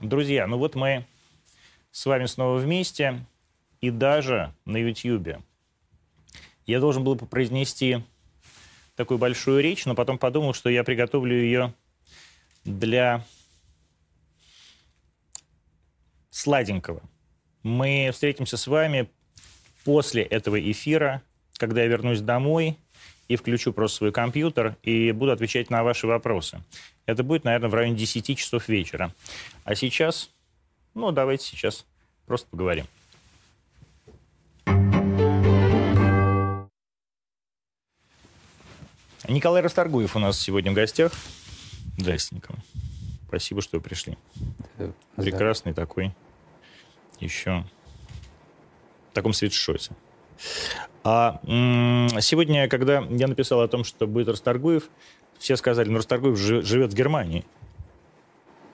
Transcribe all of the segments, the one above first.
Друзья, ну вот мы с вами снова вместе, и даже на YouTube. Я должен был произнести такую большую речь, но потом подумал, что я приготовлю ее для сладенького. Мы встретимся с вами после этого эфира, когда я вернусь домой и включу просто свой компьютер и буду отвечать на ваши вопросы. Это будет, наверное, в районе 10 часов вечера. А сейчас, ну, давайте сейчас просто поговорим. Николай Расторгуев у нас сегодня в гостях. Здрасте, Спасибо, что вы пришли. Да, Прекрасный такой. Еще в таком свитшоте. А сегодня, когда я написал о том, что будет Расторгуев, все сказали, ну, Расторгуев живет в Германии.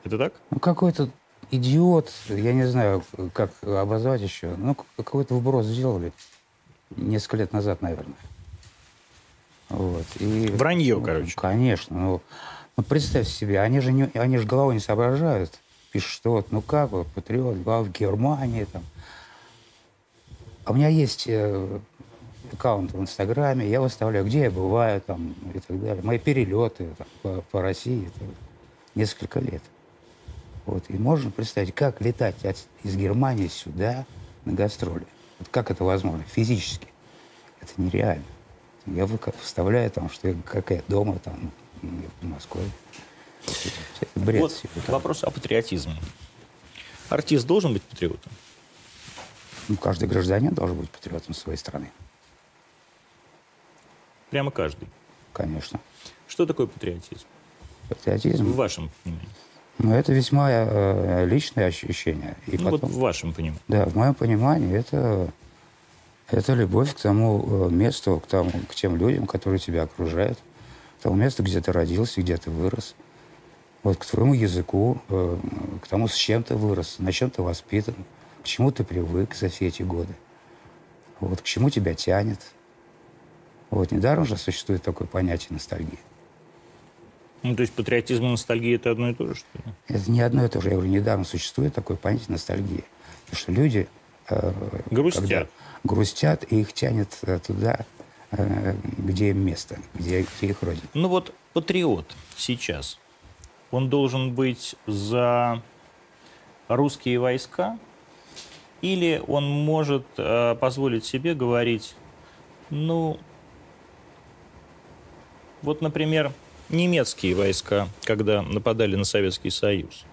Это так? Ну, какой-то идиот, я не знаю, как обозвать еще, ну, какой-то вброс сделали несколько лет назад, наверное. Вот. И, Вранье, ну, короче. Конечно. Ну, ну, представь себе, они же, не, они же головой не соображают. Пишут, что вот, ну как, вот, патриот, в Германии там. А у меня есть э, аккаунт в Инстаграме, я выставляю, где я бываю там и так далее. Мои перелеты там, по, по России. Это несколько лет. Вот. И можно представить, как летать от, из Германии сюда на гастроли. Вот как это возможно физически? Это нереально. Я вставляю там, что я, как я дома там в Москве. бред вот вопрос о патриотизме. Артист должен быть патриотом? Ну, каждый гражданин должен быть патриотом своей страны. Прямо каждый? Конечно. Что такое патриотизм? Патриотизм? В вашем понимании. Ну, это весьма э, личное ощущение. И ну, потом, вот в вашем понимании. Да, в моем понимании это, это любовь к тому э, месту, к, тому, к тем людям, которые тебя окружают, к тому месту, где ты родился, где ты вырос, вот к твоему языку, э, к тому, с чем ты вырос, на чем ты воспитан, к чему ты привык за все эти годы, вот, к чему тебя тянет. Вот, недаром же существует такое понятие ностальгии. Ну, то есть патриотизм и ностальгия – это одно и то же, что ли? Это не одно и то же. Я говорю, недавно существует такое понятие ностальгии. Потому что люди... Э, грустят. грустят, и их тянет э, туда, э, где им место, где, где их родина. Ну вот патриот сейчас, он должен быть за русские войска, или он может э, позволить себе говорить, ну, вот, например, немецкие войска, когда нападали на Советский Союз.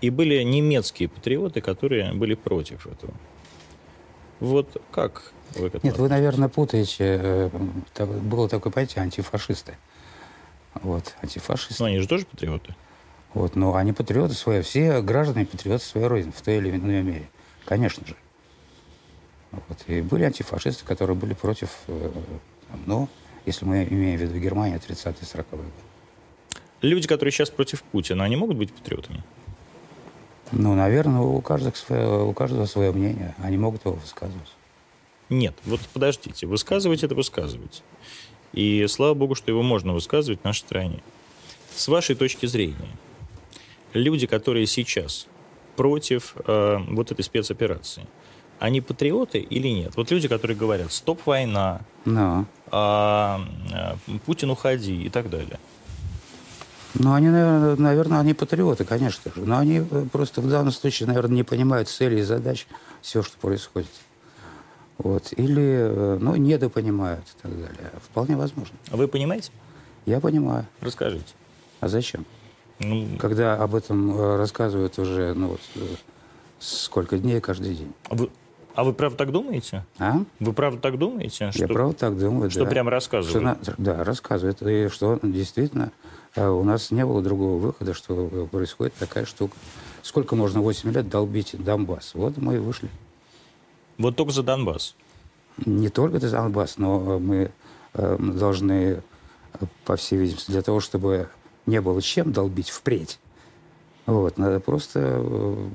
И были немецкие патриоты, которые были против этого. Вот как вы к Нет, вы, наверное, путаете. Э, было такое понятие антифашисты. Вот, антифашисты. Но они же тоже патриоты. Вот, но они патриоты свои, все граждане патриоты своей родины в той или иной мере. Конечно же. Вот. И были антифашисты, которые были против, э, ну, если мы имеем в виду Германию, 30-40-е годы. Люди, которые сейчас против Путина, они могут быть патриотами? Ну, наверное, у каждого, свое, у каждого свое мнение. Они могут его высказывать. Нет, вот подождите. Высказывать это высказывать. И слава богу, что его можно высказывать в нашей стране. С вашей точки зрения, люди, которые сейчас против э, вот этой спецоперации, они патриоты или нет? Вот люди, которые говорят, стоп война, no. а, а, Путин уходи и так далее. Ну, они, наверное, наверное, они патриоты, конечно же. Но они э, просто в данном случае, наверное, не понимают цели и задач, все, что происходит. Вот. Или, э, ну, недопонимают и так далее. Вполне возможно. А вы понимаете? Я понимаю. Расскажите. А зачем? Ну... Когда об этом э, рассказывают уже, ну, вот, сколько дней каждый день. А вы, а вы правда так думаете? А? Вы правда так думаете? Что, Я правда так думаю, Что да. прямо рассказывают? Что, да, рассказывают. И что действительно э, у нас не было другого выхода, что происходит такая штука. Сколько можно 8 лет долбить Донбасс? Вот мы и вышли. Вот только за Донбасс? Не только за Донбасс, но мы э, должны, э, по всей видимости, для того, чтобы не было чем долбить впредь, вот, надо просто э,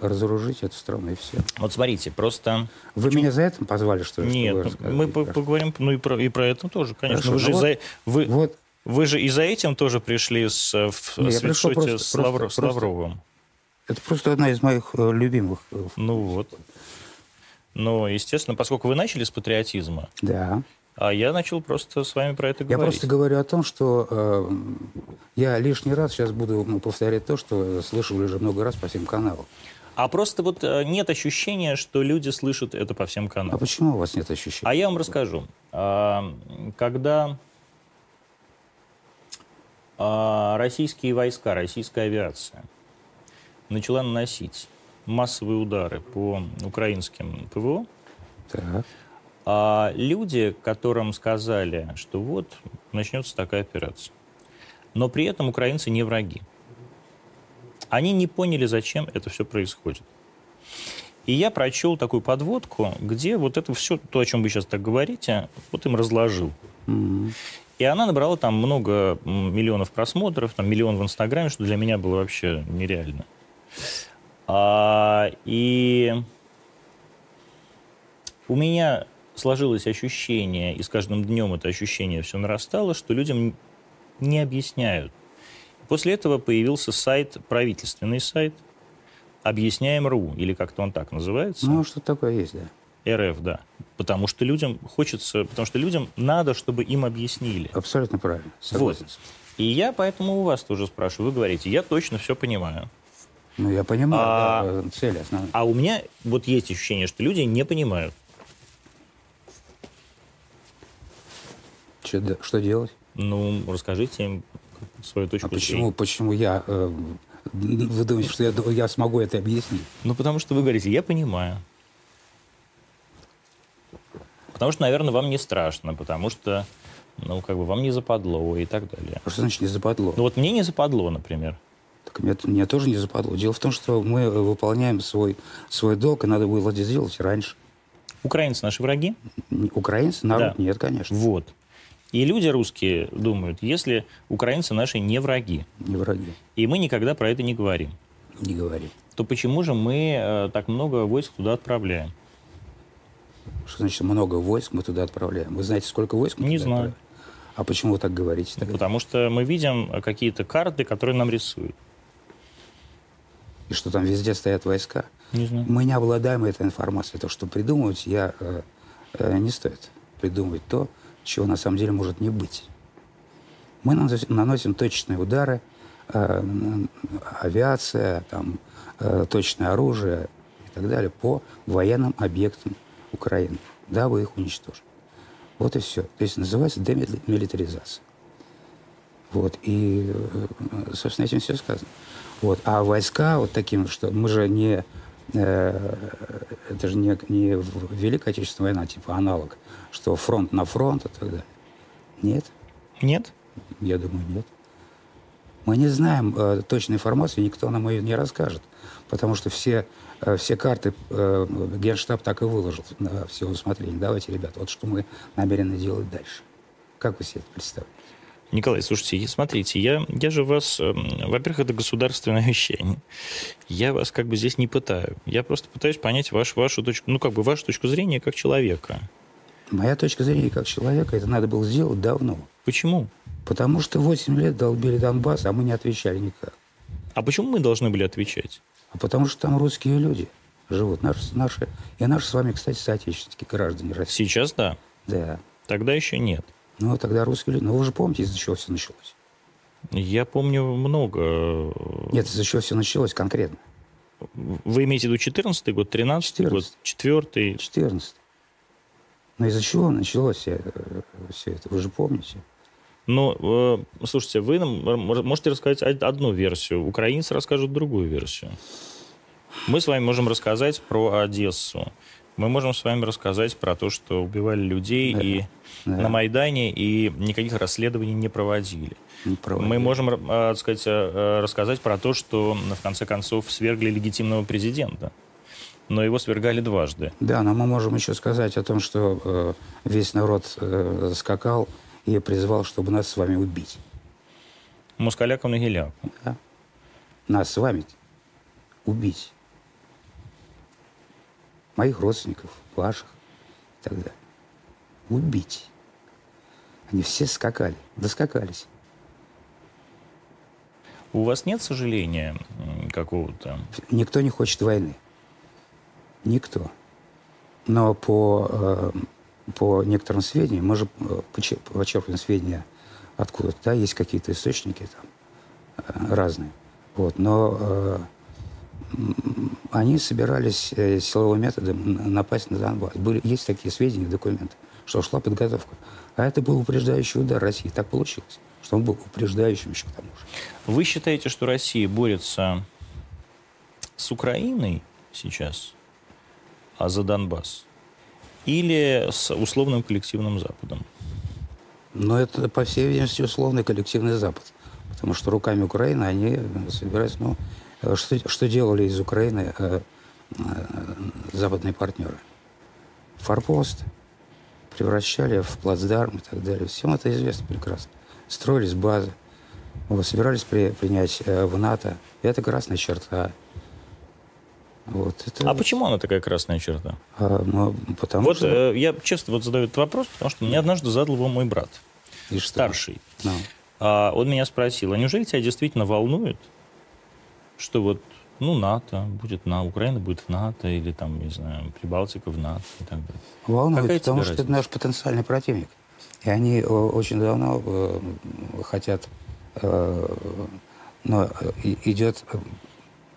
разоружить эту страну, и все. Вот смотрите, просто... Вы Почему? меня за это позвали, что ли? Нет, мы по поговорим ну, и, про, и про это тоже, конечно. Хорошо, вы, же ну, вот, за, вы, вот. вы же и за этим тоже пришли с, в Нет, свитшоте с, Лавр, просто, с Лавровым. Это просто одна из моих э, любимых. Э, ну вот. Но, естественно, поскольку вы начали с патриотизма, да. А я начал просто с вами про это говорить. Я просто говорю о том, что э, я лишний раз сейчас буду ну, повторять то, что слышал уже много раз по всем каналам. А просто вот э, нет ощущения, что люди слышат это по всем каналам. А почему у вас нет ощущения? А я вам расскажу. А, когда а, российские войска, российская авиация начала наносить массовые удары по украинским ПВО, так. А люди, которым сказали, что вот начнется такая операция, но при этом украинцы не враги. Они не поняли, зачем это все происходит. И я прочел такую подводку, где вот это все, то, о чем вы сейчас так говорите, вот им разложил. Mm-hmm. И она набрала там много миллионов просмотров, там миллион в Инстаграме, что для меня было вообще нереально. А, и у меня сложилось ощущение, и с каждым днем это ощущение все нарастало, что людям не объясняют. После этого появился сайт, правительственный сайт, объясняем.ру, или как-то он так называется. Ну, что такое есть, да. РФ, да. Потому что людям хочется, потому что людям надо, чтобы им объяснили. Абсолютно правильно. Согласен. Вот. И я поэтому у вас тоже спрашиваю. Вы говорите, я точно все понимаю. Ну, я понимаю, а, да, цель основная. А у меня вот есть ощущение, что люди не понимают. Что, что делать? Ну, расскажите им свою точку а почему, почему я... Э, вы думаете, что я, я смогу это объяснить? Ну, потому что вы говорите, я понимаю. Потому что, наверное, вам не страшно, потому что, ну, как бы вам не западло и так далее. А что значит не западло? Ну, вот мне не западло, например. Так мне, мне тоже не западло. Дело в том, что мы выполняем свой, свой долг, и надо было это сделать раньше. Украинцы наши враги? Украинцы? Народ? Да. Нет, конечно. Вот. И люди русские думают, если украинцы наши не враги, не враги, и мы никогда про это не говорим, не говорим, то почему же мы э, так много войск туда отправляем? Что значит много войск мы туда отправляем? Вы знаете, сколько войск мы Не туда знаю. Отправляем? А почему вы так говорите? Тогда? Потому что мы видим какие-то карты, которые нам рисуют. И что там везде стоят войска? Не знаю. Мы не обладаем этой информацией. То, что придумывать я э, э, не стоит. Придумывать то, чего на самом деле может не быть. Мы наносим точечные удары, э, авиация, там, э, точное оружие и так далее по военным объектам Украины, дабы их уничтожить. Вот и все. То есть называется демилитаризация. Вот. И, э, собственно, этим все сказано. Вот. А войска вот таким, что мы же не... Э, это же не, не Великая Отечественная война, типа аналог, что фронт на фронт и так далее. Нет. Нет? Я думаю, нет. Мы не знаем э, точной информации, никто нам ее не расскажет, потому что все, э, все карты э, Генштаб так и выложил на все усмотрение. Давайте, ребята, вот что мы намерены делать дальше. Как вы себе это представляете? Николай, слушайте, смотрите, я, я же вас, э, во-первых, это государственное вещание. Я вас как бы здесь не пытаю. Я просто пытаюсь понять ваш, вашу точку, ну как бы вашу точку зрения как человека. Моя точка зрения как человека, это надо было сделать давно. Почему? Потому что 8 лет долбили Донбасс, а мы не отвечали никак. А почему мы должны были отвечать? А потому что там русские люди живут. Наши, наши, и наши с вами, кстати, соотечественники, граждане России. Сейчас да? Да. Тогда еще нет. Ну, тогда русские люди... Ну, вы же помните, из-за чего все началось? Я помню много. Нет, из-за чего все началось конкретно? Вы имеете в виду 14 год, 13 год, 4 14 Но из-за чего началось все, все это? Вы же помните? Ну, э, слушайте, вы нам можете рассказать одну версию, украинцы расскажут другую версию. Мы с вами можем рассказать про Одессу. Мы можем с вами рассказать про то, что убивали людей да. и да. на Майдане, и никаких расследований не проводили. Не проводили. Мы можем, э, так сказать, э, рассказать про то, что в конце концов свергли легитимного президента но его свергали дважды. Да, но мы можем еще сказать о том, что э, весь народ э, скакал и призвал, чтобы нас с вами убить. Москаляку на геляку. Да. Нас с вами убить. Моих родственников, ваших и так далее. Убить. Они все скакали, доскакались. У вас нет сожаления какого-то? Никто не хочет войны. Никто. Но по, э, по некоторым сведениям, мы же э, почерпываем сведения откуда-то, да, есть какие-то источники там э, разные. Вот, но они собирались силовым методом напасть на Донбасс. Были, есть такие сведения, документы, что шла подготовка. А это был упреждающий удар России. Так получилось, что он был упреждающим еще к тому же. Вы считаете, что Россия борется с Украиной сейчас, а за Донбасс? Или с условным коллективным Западом? Но это, по всей видимости, условный коллективный Запад. Потому что руками Украины они собираются... Ну, что, что делали из Украины э, э, западные партнеры? Форпост превращали в плацдарм и так далее. Всем это известно прекрасно. Строились базы, вот, собирались при, принять э, в НАТО. И это красная черта. Вот, это... А почему она такая красная черта? А, ну, потому вот, что... э, я честно вот задаю этот вопрос, потому что мне однажды задал его мой брат, И старший. Ну. А, он меня спросил, а неужели тебя действительно волнует, что вот, ну, НАТО будет на Украина будет в НАТО, или там, не знаю, Прибалтика в НАТО и так далее? Волнует, Какая потому что это наш потенциальный противник. И они э, очень давно э, хотят Э, но идет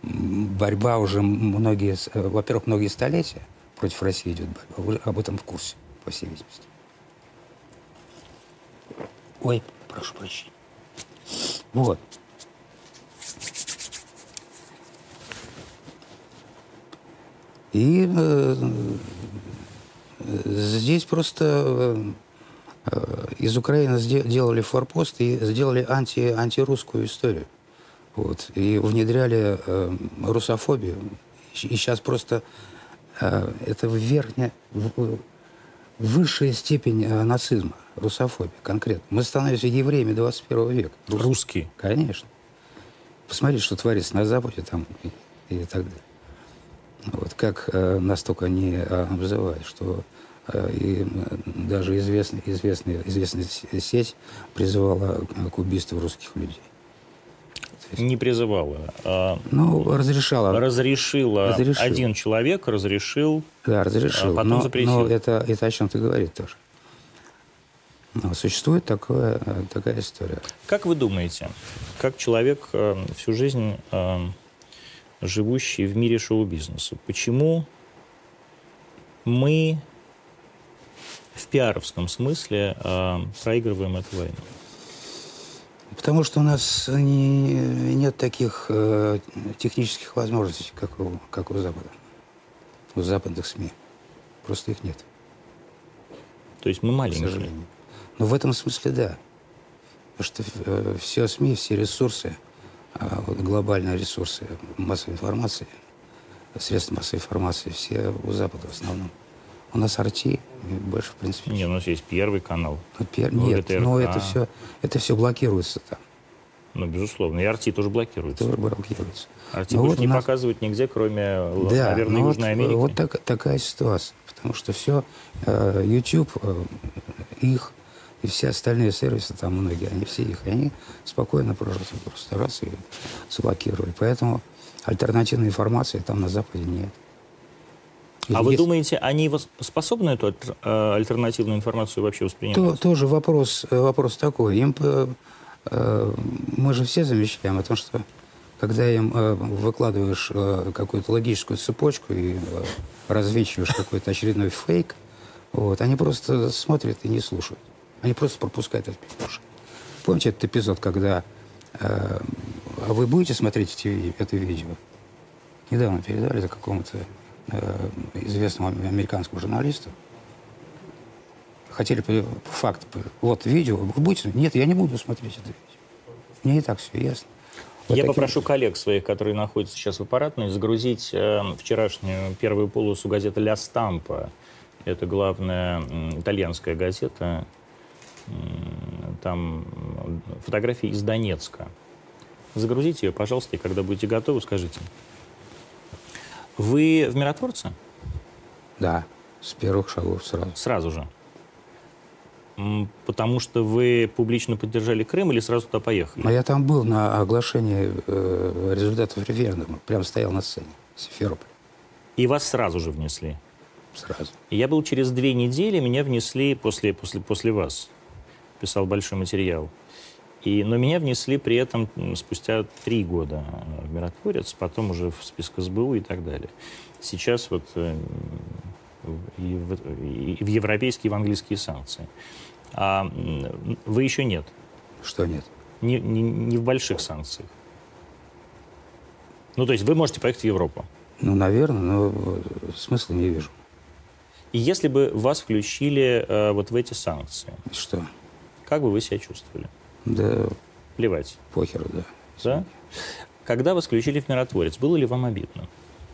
борьба уже многие, э, во-первых, многие столетия против России идет борьба. Вы об этом в курсе, по всей видимости. Ой, прошу прощения. Вот. И э, здесь просто э, из Украины сделали форпост и сделали анти, антирусскую историю. Вот, и внедряли э, русофобию. И сейчас просто э, это верхняя, высшая степень э, нацизма, русофобия конкретно. Мы становимся евреями 21 века. Русские? Конечно. Посмотрите, что творится на Западе там и, и так далее. Вот как э, нас только не э, обзывают, что Э, и даже известная, известная, известная сеть призывала к убийству русских людей. Не призывала. А ну, разрешала. Разрешила. Разрешил. Один человек разрешил. Да, разрешил. А потом но, запретил. Но это, это о чем ты говоришь тоже. Но существует такое, такая история. Как вы думаете, как человек э, всю жизнь живущий в мире шоу-бизнеса, почему мы в пиаровском смысле э, проигрываем эту войну? Потому что у нас не, нет таких э, технических возможностей, как у, как у Запада, у западных СМИ. Просто их нет. То есть мы маленькие? К Но в этом смысле да. Потому что э, все СМИ, все ресурсы, э, вот глобальные ресурсы массовой информации, средства массовой информации, все у Запада в основном. У нас арти, больше, в принципе. Нет, у нас есть первый канал. Ну, пер... Нет, но это все, это все блокируется там. Ну, безусловно. И арти тоже блокируется. Тоже блокируется. Арти но больше вот не нас... показывают нигде, кроме, да, наверное, Южной вот, Америки. Вот так, такая ситуация. Потому что все, э, YouTube, э, их и все остальные сервисы, там многие, они все их, и они спокойно просто, просто раз и заблокировали. Поэтому альтернативной информации там на Западе нет. А вы думаете, они способны эту э, альтернативную информацию вообще воспринимать? То, тоже вопрос, э, вопрос такой. Им, э, мы же все замечаем о том, что когда им выкладываешь какую-то логическую цепочку и развенчиваешь какой-то очередной фейк, вот, они просто смотрят и не слушают. Они просто пропускают этот уши. Помните этот эпизод, когда э, вы будете смотреть эти, это видео? Недавно передали за какому-то э, известному американскому журналисту. Хотели факт. Вот видео. Вы будете? Нет, я не буду смотреть это видео. Мне и так все ясно. Вот я попрошу коллег своих, которые находятся сейчас в аппаратной, загрузить э, вчерашнюю первую полосу газеты «Ля Стампа». Это главная э, итальянская газета. Там фотографии из Донецка. Загрузите ее, пожалуйста, и когда будете готовы, скажите. Вы в миротворце? Да, с первых шагов сразу. Сразу же. Потому что вы публично поддержали Крым или сразу туда поехали? А я там был на оглашении э, результатов референдума. Прям стоял на сцене Симферополь. И вас сразу же внесли? Сразу. Я был через две недели, меня внесли после, после, после вас. Писал большой материал. И, но меня внесли при этом спустя три года в миротворец, потом уже в список СБУ и так далее. Сейчас вот э, и в, и в европейские, и в английские санкции. А вы еще нет. Что нет? Не, не, не в больших санкциях. Ну, то есть вы можете поехать в Европу? Ну, наверное, но смысла не вижу. И если бы вас включили э, вот в эти санкции? Что? Как бы вы себя чувствовали? Да... Плевать? Похер, да. Да? Когда вас включили в миротворец, было ли вам обидно?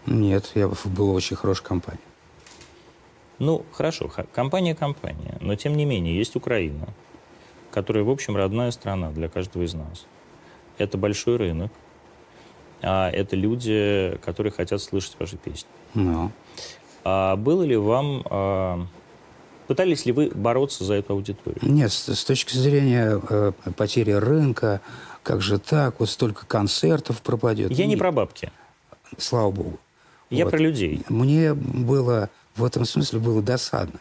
Нет, я был в очень хорошей компании. Ну, хорошо, компания компания, но тем не менее есть Украина, которая, в общем, родная страна для каждого из нас. Это большой рынок, а это люди, которые хотят слышать ваши песни. No. А было ли вам... Пытались ли вы бороться за эту аудиторию? Нет, с, с точки зрения э, потери рынка, как же так, вот столько концертов пропадет. Я не, не про бабки. Слава богу. Я вот. про людей. Мне было в этом смысле было досадно,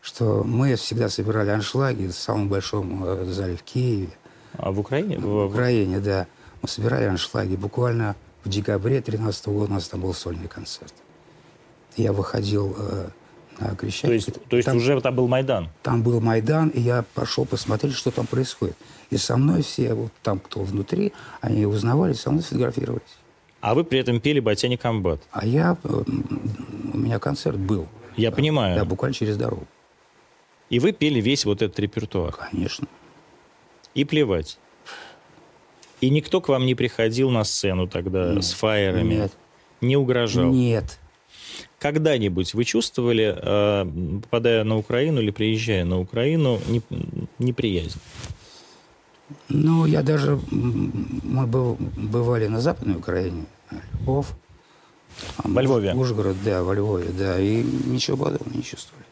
что мы всегда собирали аншлаги в самом большом э, зале в Киеве. А в Украине? В Украине, да. Мы собирали аншлаги. Буквально в декабре 2013 года у нас там был сольный концерт. Я выходил э, Крещатик. То есть, то есть там, уже там был Майдан? Там был Майдан, и я пошел посмотреть, что там происходит. И со мной все, вот там, кто внутри, они узнавали, со мной сфотографировались. А вы при этом пели «Батяне комбат». А я... Э, у меня концерт был. Я понимаю. Да, буквально через дорогу. И вы пели весь вот этот репертуар? Конечно. И плевать? И никто к вам не приходил на сцену тогда Нет. с фаерами? Нет. Не угрожал? Нет. Когда-нибудь вы чувствовали, э, попадая на Украину или приезжая на Украину, неприязнь? Ну, я даже... Мы бывали на Западной Украине, Львов. Во Львове? Ужгород, да, во Львове, да. И ничего подобного не чувствовали.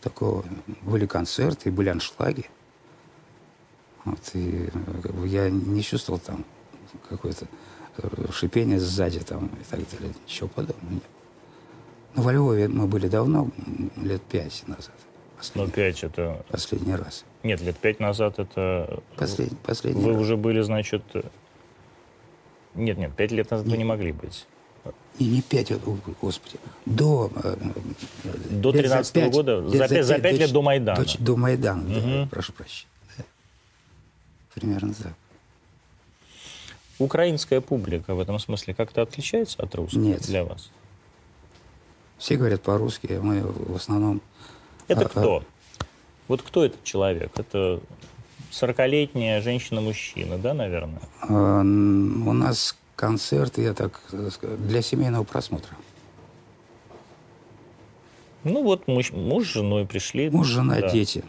Такого. Были концерты, были аншлаги. Вот, и как бы, я не чувствовал там какое-то э, шипение сзади там и так далее. Ничего подобного нет. Но во Львове мы были давно, лет пять назад. Ну, пять это... Последний раз. Нет, лет пять назад это... Послед... Последний Вы раз. уже были, значит... Нет, нет, пять лет назад нет. вы не могли быть. И не пять, господи, до... Э, до 13 -го года? За пять, за пять лет до Майдана? До, до Майдана, угу. да, прошу прощения. Да. Примерно так. Украинская публика в этом смысле как-то отличается от русской Нет. для вас? Все говорят по-русски, а мы в основном... Это а, кто? А... Вот кто этот человек? Это 40-летняя женщина-мужчина, да, наверное? У нас концерт, я так для семейного просмотра. Ну вот муж, муж с женой пришли. Муж, жена, да. дети.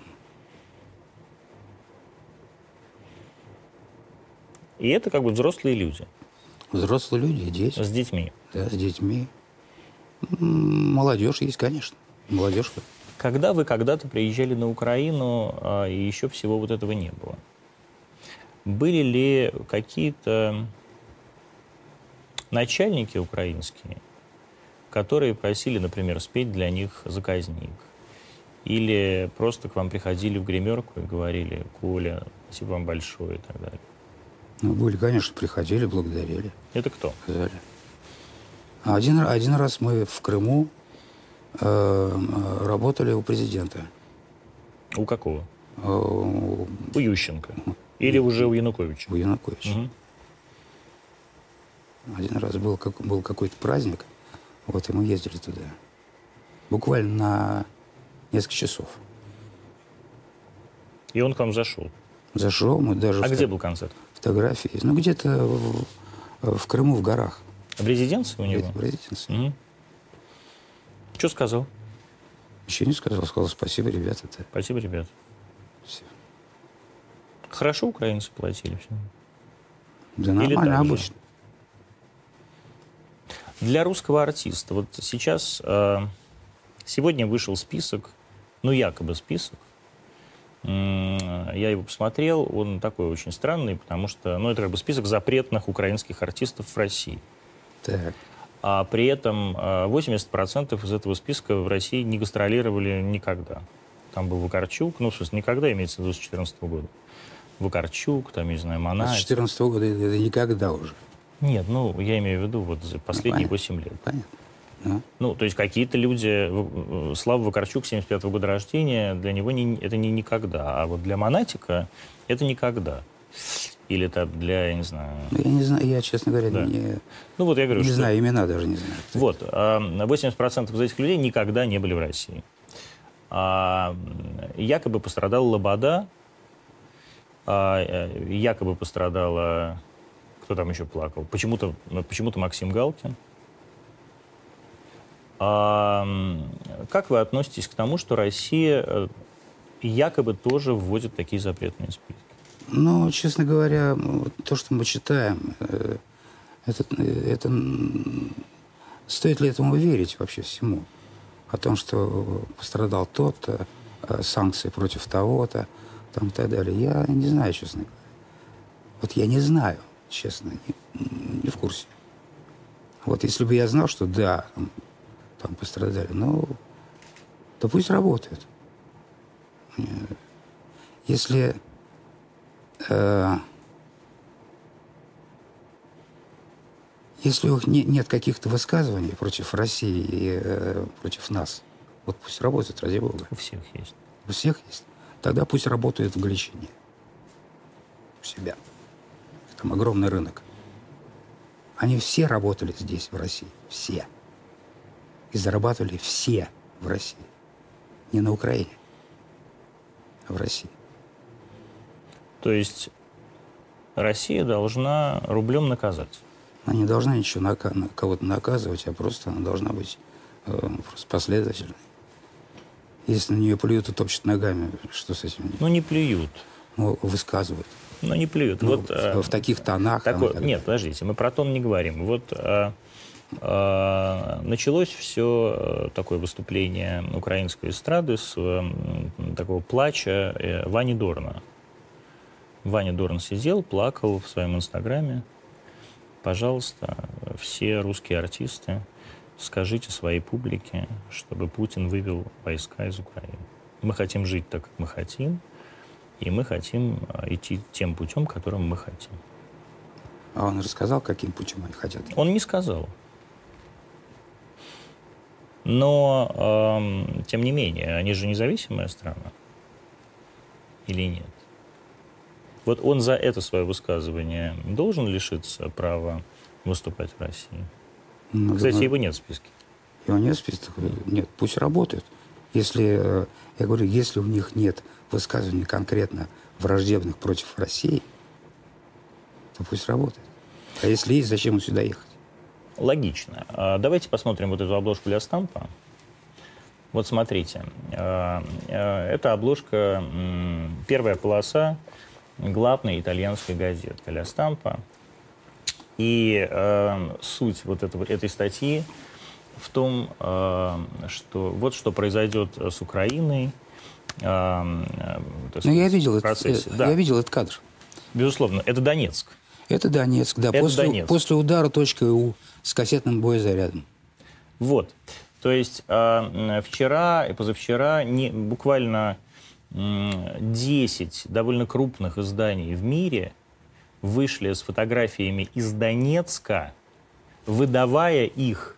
И это как бы взрослые люди. Взрослые люди, дети. С детьми. Да, с детьми. Молодежь есть, конечно. Молодежь. Когда вы когда-то приезжали на Украину, а, и еще всего вот этого не было, были ли какие-то начальники украинские, которые просили, например, спеть для них заказник? Или просто к вам приходили в гримерку и говорили, Коля, спасибо вам большое и так далее? Ну, были, конечно, приходили, благодарили. Это кто? Сказали. Один, один раз мы в Крыму э, работали у президента. У какого? Э, у, у Ющенко. Или у, уже у Януковича? У Януковича. Угу. Один раз был, как, был какой-то праздник, вот, и мы ездили туда. Буквально на несколько часов. И он к вам зашел? Зашел, мы даже... А где был концерт? Фотографии. Ну, где-то в, в Крыму, в горах. В резиденции у него? В резиденции. Угу. Что сказал? Ничего не сказал. Сказал спасибо, ребята. -то. Спасибо, ребята. Все. Хорошо украинцы платили все? Да нормально, обычно. Для русского артиста, вот сейчас, э, сегодня вышел список, ну якобы список, Я его посмотрел, он такой очень странный, потому что, ну, это как бы список запретных украинских артистов в России. Так. А при этом 80% а, из этого списка в России не гастролировали никогда. Там был Вакарчук, ну, смысле, никогда имеется в виду с 2014 года. Вакарчук, там, не знаю, Монат. С 2014 года это никогда уже. Нет, ну, я имею в виду вот за последние ну, 8 лет. Понятно. Ну. ну, то есть какие-то люди, Слава Вакарчук, 75 -го года рождения, для него не, это не никогда, а вот для Монатика это никогда. Или это для, я не знаю... Ну, я не знаю, я, честно говоря, да. не, ну, вот я говорю, не что... знаю, имена даже не знаю. Вот, 80% из этих людей никогда не были в России. А, якобы пострадал Лобода, а, э, якобы пострадала... Кто там еще плакал? Почему-то почему Максим Галкин. А, как вы относитесь к тому, что Россия э, якобы тоже вводит такие запретные списки? Ну, честно говоря, то, что мы читаем, э, это, это стоит ли этому верить вообще всему? О том, что пострадал тот-то, э, санкции против того-то, там и так далее. Я не знаю, честно говоря. Вот я не знаю, честно, не, не в курсе. Вот если бы я знал, что да, там пострадали. Ну, да пусть работает. Если э, если у них не, нет каких-то высказываний против России и э, против нас, вот пусть работает, ради бога. У всех есть. У всех есть. Тогда пусть работает в Галичине. У себя. Там огромный рынок. Они все работали здесь, в России. Все и зарабатывали все в России. Не на Украине, а в России. То есть Россия должна рублем наказать? Она не должна ничего на кого-то наказывать, а просто она должна быть э, просто последовательной. Если на нее плюют и топчут ногами, что с этим? Ну, не плюют. Ну, высказывают. Ну, не плюют. Ну, вот, в, а, в таких тонах. Такой, нет, подождите, мы про тон не говорим. Вот а, а, началось все э, такое выступление украинской эстрады с такого плача э, Вани Дорна. Ваня Дорн сидел, плакал в своем инстаграме. Пожалуйста, все русские артисты, скажите своей публике, чтобы Путин вывел войска из Украины. Мы хотим жить так, как мы хотим, и мы хотим э, идти тем путем, которым мы хотим. А он рассказал, каким путем они хотят? Он не сказал. Но, э, тем не менее, они же независимая страна. Или нет? Вот он за это свое высказывание должен лишиться права выступать в России? Ну, Кстати, думаю, его нет в списке. Его нет в списке? Нет, пусть работает. Если, э, я говорю, если у них нет высказываний конкретно враждебных против России, то пусть работает. А если есть, зачем он сюда ехать? Логично. А, давайте посмотрим вот эту обложку для стампа. Вот смотрите, а, а, это обложка, первая полоса главной итальянской газеты «Ля Стампа». И суть вот этого, этой статьи в том, что вот что произойдет с Украиной. Ну, я видел, это, э, да. я видел этот кадр. Безусловно, это Донецк. Это Донецк, да. Это после, Донецк. после удара точка .у с кассетным боезарядом. Вот. То есть э, вчера и позавчера не, буквально э, 10 довольно крупных изданий в мире вышли с фотографиями из Донецка, выдавая их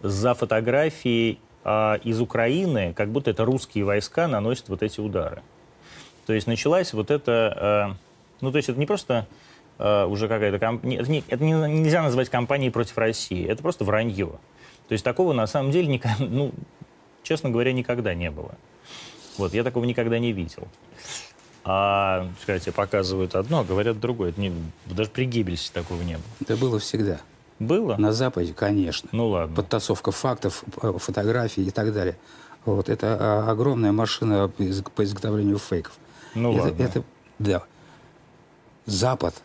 за фотографии э, из Украины, как будто это русские войска наносят вот эти удары. То есть началась вот эта... Э, ну, то есть это не просто Э, уже какая-то компания. Это, не, это не, нельзя назвать компанией против России. Это просто вранье. То есть такого на самом деле, ну, честно говоря, никогда не было. Вот, я такого никогда не видел. А, сказать, показывают одно, а говорят другое. Это не, даже при Геббельсе такого не было. Это было всегда. Было? На Западе, конечно. Ну ладно. Подтасовка фактов, э, фотографий и так далее. Вот, это а, огромная машина по изготовлению фейков. Ну это, ладно. Это, да. Запад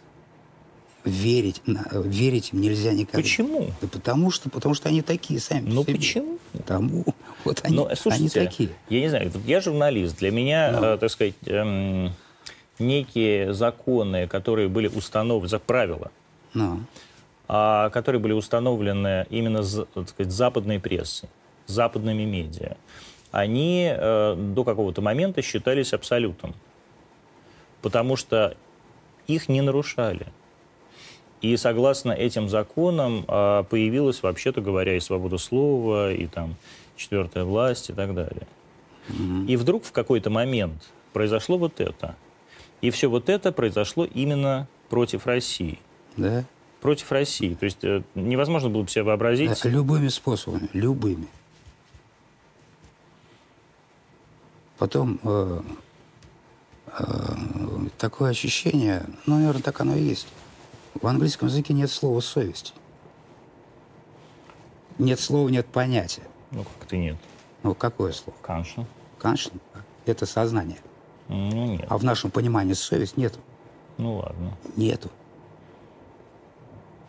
верить, верить им нельзя никогда. Почему? Да потому что, потому что они такие сами. Ну почему? Потому, Вот они, Но, слушайте, они такие. Я не знаю, я журналист. Для меня, ну. э, так сказать, эм, некие законы, которые были установлены, за правила, ну. а, которые были установлены именно так сказать, западной прессой, западными медиа, они э, до какого-то момента считались абсолютом. Потому что их не нарушали. И согласно этим законам э, появилась, вообще-то говоря, и свобода слова, и там четвертая власть и так далее. Mm-hmm. И вдруг в какой-то момент произошло вот это. И все вот это произошло именно против России. Да. Против России. То есть э, невозможно было бы себе вообразить... Да, любыми способами, любыми. Потом э, э, такое ощущение, ну, наверное, так оно и есть. В английском языке нет слова «совесть». Нет слова, нет понятия. Ну, как то нет. Ну, какое слово? Конечно. Конечно. Это сознание. Ну, нет. А в нашем понимании совесть нету. Ну, ладно. Нету.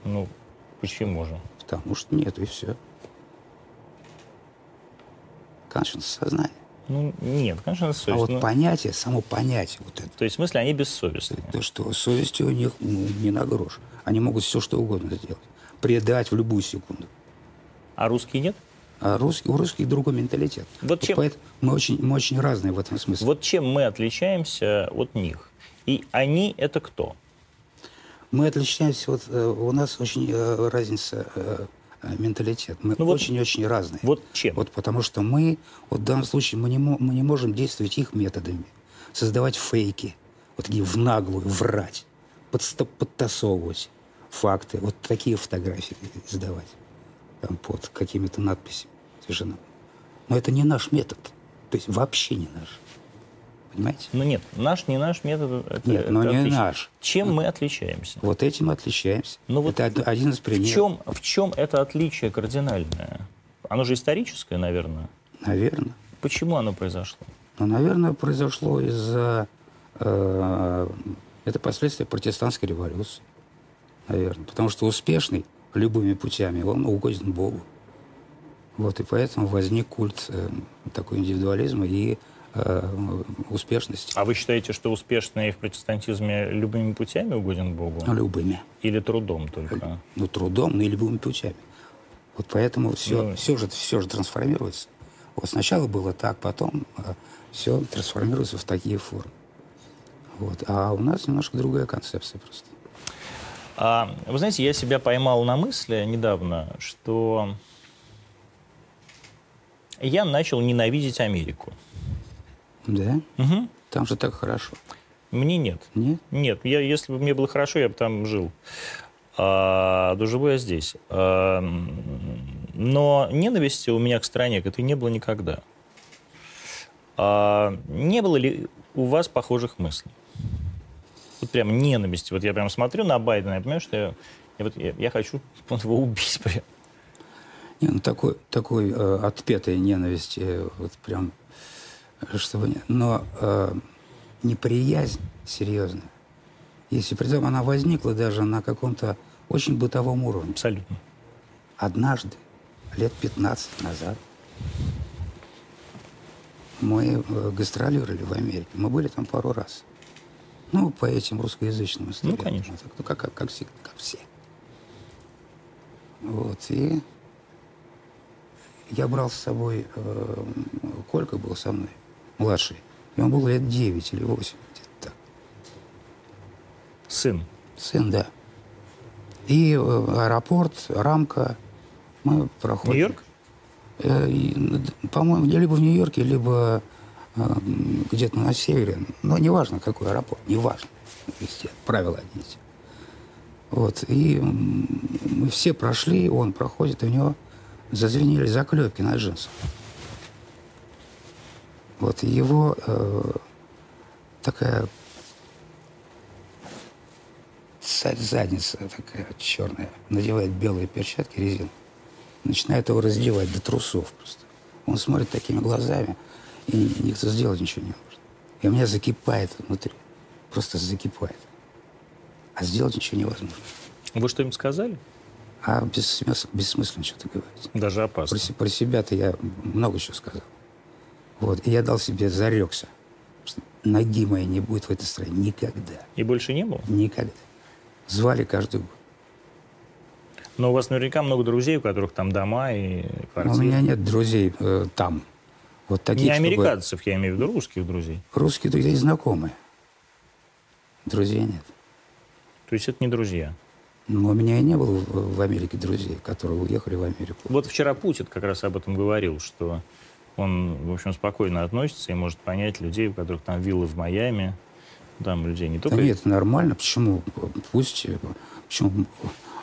Ну, почему же? Потому что нету, и все. Conscience, сознание. Ну, нет, конечно, совесть. А вот но... понятие, само понятие вот это. То есть, в смысле, они бессовестны? Да что, совести у них ну, не на грош. Они могут все, что угодно сделать. Предать в любую секунду. А русские нет? А русский, у русских другой менталитет. Вот чем... Поэтому мы очень, мы очень разные в этом смысле. Вот чем мы отличаемся от них? И они это кто? Мы отличаемся, вот э, у нас очень э, разница э, менталитет. Мы ну очень-очень вот, разные. Вот чем? Вот потому что мы, вот в данном случае, мы не, мы не можем действовать их методами. Создавать фейки, вот такие в наглую, врать, подтасовывать факты, вот такие фотографии издавать там под какими-то надписями совершенно. Но это не наш метод. То есть вообще не наш. Понимаете? Ну нет, наш не наш метод. Это, нет, но это не отлично. наш. Чем мы отличаемся? Вот этим мы отличаемся. Ну, вот это один из примеров. В чем, в чем это отличие кардинальное? Оно же историческое, наверное. Наверное. Почему оно произошло? Ну, наверное, произошло из-за... Э, это последствия протестантской революции. Наверное. Потому что успешный любыми путями, он угоден Богу. Вот, и поэтому возник культ э, такой индивидуализма и э, успешности. А вы считаете, что успешный в протестантизме любыми путями угоден Богу? Любыми. Или трудом только? Ну, трудом, но и любыми путями. Вот поэтому все, ну, все, же, все же трансформируется. Вот сначала было так, потом э, все трансформируется в такие формы. Вот. А у нас немножко другая концепция просто. А, вы знаете, я себя поймал на мысли недавно, что я начал ненавидеть Америку. Да? Угу. Там же так хорошо. Мне нет. Нет? Нет. Я, если бы мне было хорошо, я бы там жил. А, да живу я здесь. А, но ненависти у меня к стране к этой не было никогда. А, не было ли у вас похожих мыслей? Вот прям ненависти. Вот я прям смотрю на Байдена, я понимаю, что я, я, вот, я, я хочу его убить прям. Не, ну такой, такой э, отпетой ненависти, вот прям чтобы... Но э, неприязнь серьезная, если при этом она возникла даже на каком-то очень бытовом уровне. Абсолютно. Однажды, лет 15 назад, мы э, гастролировали в Америке. Мы были там пару раз. Ну, по этим русскоязычным историям. Ну, конечно. Ну, как, как, как всегда, как все. Вот, и я брал с собой, э, Колька был со мной младший. Ему было лет 9 или 8, где-то так. Сын? Сын, да. И э, аэропорт, рамка. Мы проходим. Нью-Йорк? Э, по-моему, либо в Нью-Йорке, либо где-то на севере. Но неважно, какой аэропорт, неважно. Везде правила одни Вот. И мы все прошли, он проходит, и у него зазвенели заклепки на джинсах. Вот его э, такая задница такая черная, надевает белые перчатки резин, начинает его раздевать до трусов просто. Он смотрит такими глазами, и никто сделать ничего не может. И у меня закипает внутри, просто закипает. А сделать ничего невозможно. Вы что им сказали? А бессмысленно, бессмысленно что-то говорить. Даже опасно. Про, про себя-то я много чего сказал. Вот. И я дал себе, зарекся, что ноги моей не будет в этой стране никогда. И больше не было? Никогда. Звали каждый год. Но у вас наверняка много друзей, у которых там дома и квартиры. У меня нет друзей э, там. Вот таких, не американцев, чтобы... я имею в виду русских друзей. Русские друзья знакомые. Друзей нет. То есть это не друзья? Ну, у меня и не было в Америке друзей, которые уехали в Америку. Вот вчера Путин как раз об этом говорил, что он, в общем, спокойно относится и может понять людей, у которых там виллы в Майами, там людей не только... Да нет, нормально. Почему? Пусть... Почему,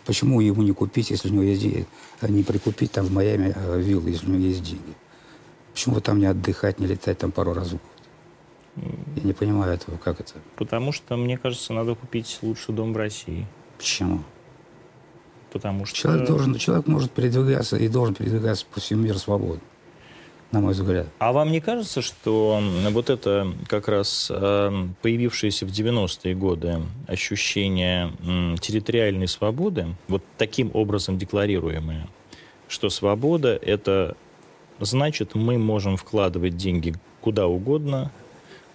почему ему не купить, если у него есть деньги? Не прикупить там в Майами э, виллы, если у него есть деньги? Почему там не отдыхать, не летать там пару раз в год? Я не понимаю этого, как это? Потому что, мне кажется, надо купить лучший дом в России. Почему? Потому что... Человек, должен, человек может передвигаться и должен передвигаться по всему миру свободно на мой взгляд. А вам не кажется, что вот это как раз э, появившееся в 90-е годы ощущение территориальной свободы, вот таким образом декларируемое, что свобода — это значит, мы можем вкладывать деньги куда угодно,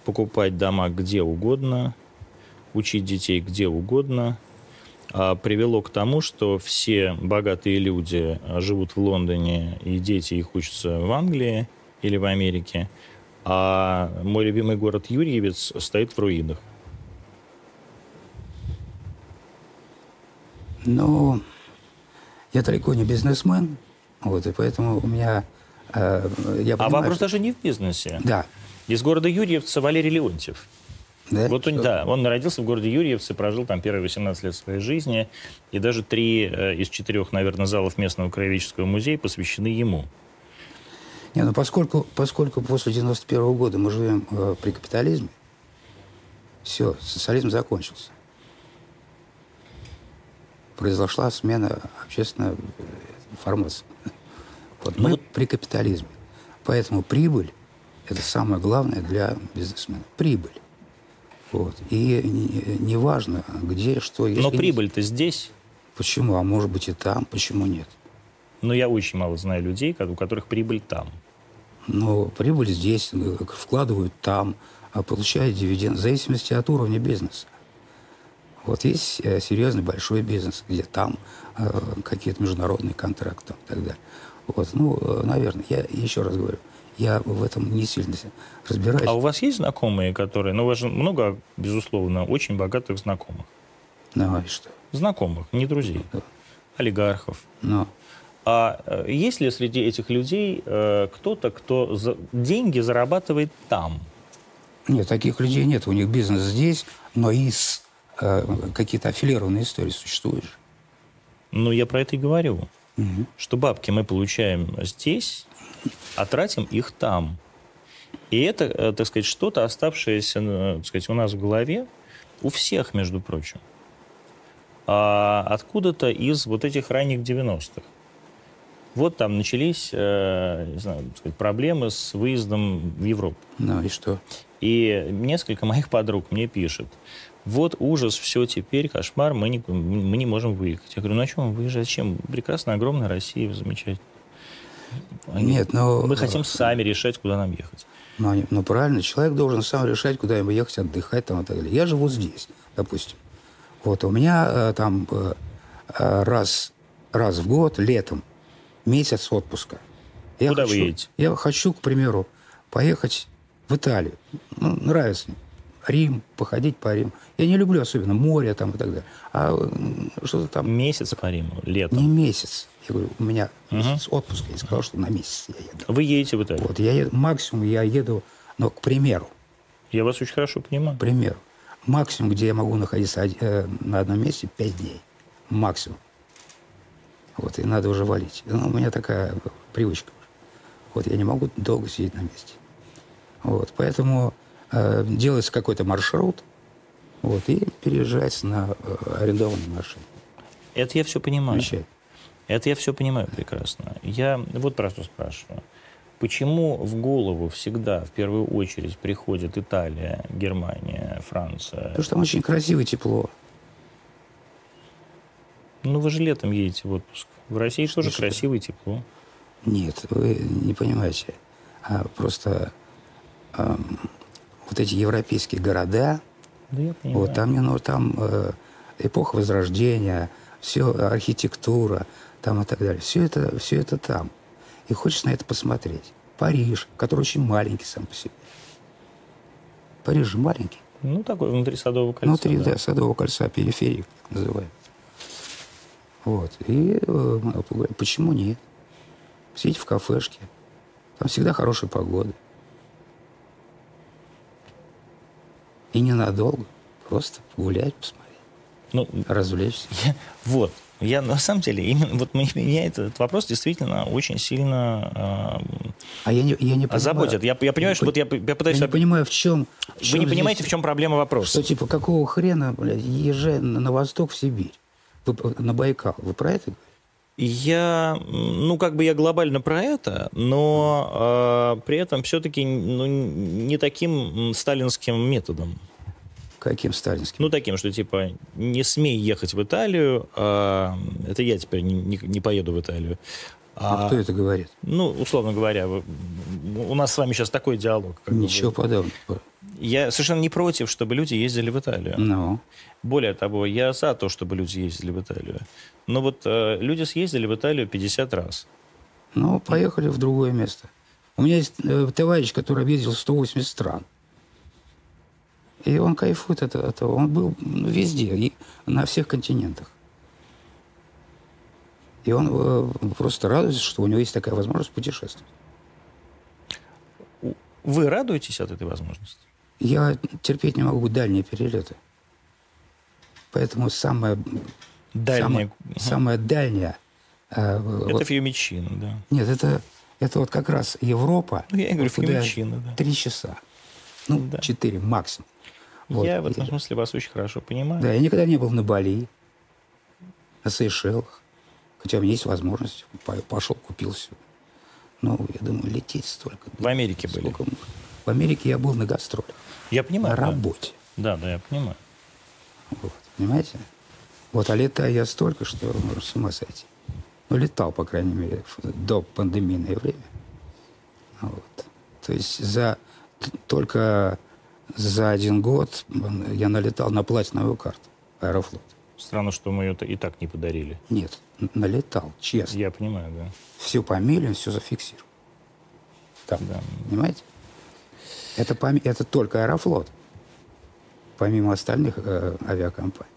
покупать дома где угодно, учить детей где угодно, а привело к тому, что все богатые люди живут в Лондоне, и дети их учатся в Англии или в Америке, а мой любимый город Юрьевец стоит в руинах. Ну, я далеко не бизнесмен, вот, и поэтому у меня... Э, я понимаю, а вопрос что... даже не в бизнесе. Да. Из города Юрьевца Валерий Леонтьев. Да? Вот он, да, он родился в городе Юрьевце, прожил там первые 18 лет своей жизни, и даже три э, из четырех, наверное, залов местного краеведческого музея посвящены ему. Не, ну поскольку, поскольку после 91 -го года мы живем э, при капитализме, все, социализм закончился. Произошла смена общественной формации. Вот ну, мы вот... при капитализме. Поэтому прибыль – это самое главное для бизнесмена. Прибыль. Вот. И не, важно, где, что. Если Но прибыль-то здесь. Почему? А может быть и там. Почему нет? Но я очень мало знаю людей, у которых прибыль там. Но прибыль здесь, э, вкладывают там, а получают дивиденд в зависимости от уровня бизнеса. Вот есть э, серьезный большой бизнес, где там э, какие-то международные контракты и так далее. Вот, ну, э, наверное, я еще раз говорю, я в этом не сильно разбираюсь. А у вас есть знакомые, которые... Ну, у вас же много, безусловно, очень богатых знакомых. Ну, и что? Знакомых, не друзей. Да. Олигархов. Ну. А э, есть ли среди этих людей э, кто-то, кто за... деньги зарабатывает там? Нет, таких людей нет. У них бизнес здесь, но из э, какие-то аффилированные истории существуют. Ну, я про это и говорю. Угу. Что бабки мы получаем здесь, а тратим их там. И это, э, так сказать, что-то оставшееся, э, так сказать, у нас в голове, у всех, между прочим. А откуда-то из вот этих ранних 90-х. Вот там начались э, не знаю, сказать, проблемы с выездом в Европу. Ну и что? И несколько моих подруг мне пишут, вот ужас, все теперь, кошмар, мы не, мы не можем выехать. Я говорю, ну о чем выезжать? Зачем? Прекрасная, огромная Россия, замечательно. Они, Нет, но... Мы хотим сами решать, куда нам ехать. Ну, они, ну, правильно, человек должен сам решать, куда ему ехать, отдыхать там и так далее. Я живу здесь, допустим. Вот, у меня э, там э, э, раз, раз в год, летом, месяц отпуска. Я куда хочу, вы едете? Я хочу, к примеру, поехать в Италию. Ну, нравится мне. Рим, походить по Риму. Я не люблю особенно море там и так далее. А что-то там... Месяц по Риму, летом? Не месяц. Я говорю, у меня месяц угу. отпуска. Я сказал, что на месяц я еду. Вы едете в Италию? Вот, я еду, максимум я еду, но к примеру. Я вас очень хорошо понимаю. К примеру. Максимум, где я могу находиться э, на одном месте, пять дней. Максимум. Вот, и надо уже валить. Ну, у меня такая привычка. Вот, я не могу долго сидеть на месте. Вот, поэтому делается какой-то маршрут, вот, и переезжается на э, арендованный машину. Это я все понимаю. Вещай. Это я все понимаю прекрасно. Я вот просто спрашиваю. Почему в голову всегда в первую очередь приходит Италия, Германия, Франция? Потому что там очень красиво и тепло. Ну, вы же летом едете в отпуск. В России что тоже красиво и тепло. Нет, вы не понимаете. А просто э, вот эти европейские города, да я понимаю. вот там, ну, там э, эпоха Возрождения, все архитектура, там и так далее. Все это, все это там. И хочешь на это посмотреть. Париж, который очень маленький сам по себе. Париж же маленький. Ну, такой внутри Садового кольца. Внутри, да, да Садового кольца, периферии, так называем. Вот. И э, почему нет? Сидеть в кафешке. Там всегда хорошая погода. И ненадолго. Просто гулять, посмотреть. Ну, развлечься. Я, вот. Я на самом деле, именно вот меня этот вопрос действительно очень сильно э, а я не, я не озаботит. Я, я понимаю, что вот я, я пытаюсь... Я не понимаю, в чем... В чем Вы не здесь, понимаете, в чем проблема вопроса? Что типа, какого хрена, блядь, езжай на, на восток, в Сибирь, вы, на Байкал. Вы про это говорите? Я, ну, как бы я глобально про это, но э, при этом все-таки ну, не таким сталинским методом. Каким сталинским? Ну, таким, что типа не смей ехать в Италию, а, это я теперь не, не, не поеду в Италию. А, а кто это говорит? Ну, условно говоря, у нас с вами сейчас такой диалог. Ничего бы, подобного. Я совершенно не против, чтобы люди ездили в Италию. Ну. Более того, я за то, чтобы люди ездили в Италию. Но вот э, люди съездили в Италию 50 раз. Ну, поехали в другое место. У меня есть э, товарищ, который объездил 180 стран. И он кайфует от этого. Он был везде, и на всех континентах. И он э, просто радуется, что у него есть такая возможность путешествовать. Вы радуетесь от этой возможности? Я терпеть не могу дальние перелеты. Поэтому самое дальняя, самое, угу. самое дальнее... Э, это вот, Фьюмичино, да. Нет, это, это вот как раз Европа. Ну, я говорю, Фьюмичино, да. Три часа. Ну, да. четыре максимум. Вот. Я в этом смысле вас очень хорошо понимаю. Да, я никогда не был на Бали, на Сейшелах. Хотя у меня есть возможность. Пошел, купил все. Но я думаю, лететь столько. В Америке были? В Америке я был на гастролях. Я понимаю. На работе. Да, да, я понимаю. Вот, понимаете? Вот, а летаю я столько, что можно с ума сойти. Ну, летал, по крайней мере, до пандемийное время. Вот. То есть за только за один год я налетал на платиновую карту Аэрофлот. Странно, что мы ее и так не подарили. Нет, налетал, честно. Я понимаю, да. Всю по все зафиксировал. Так, да. понимаете? Это, это только Аэрофлот, помимо остальных э, авиакомпаний.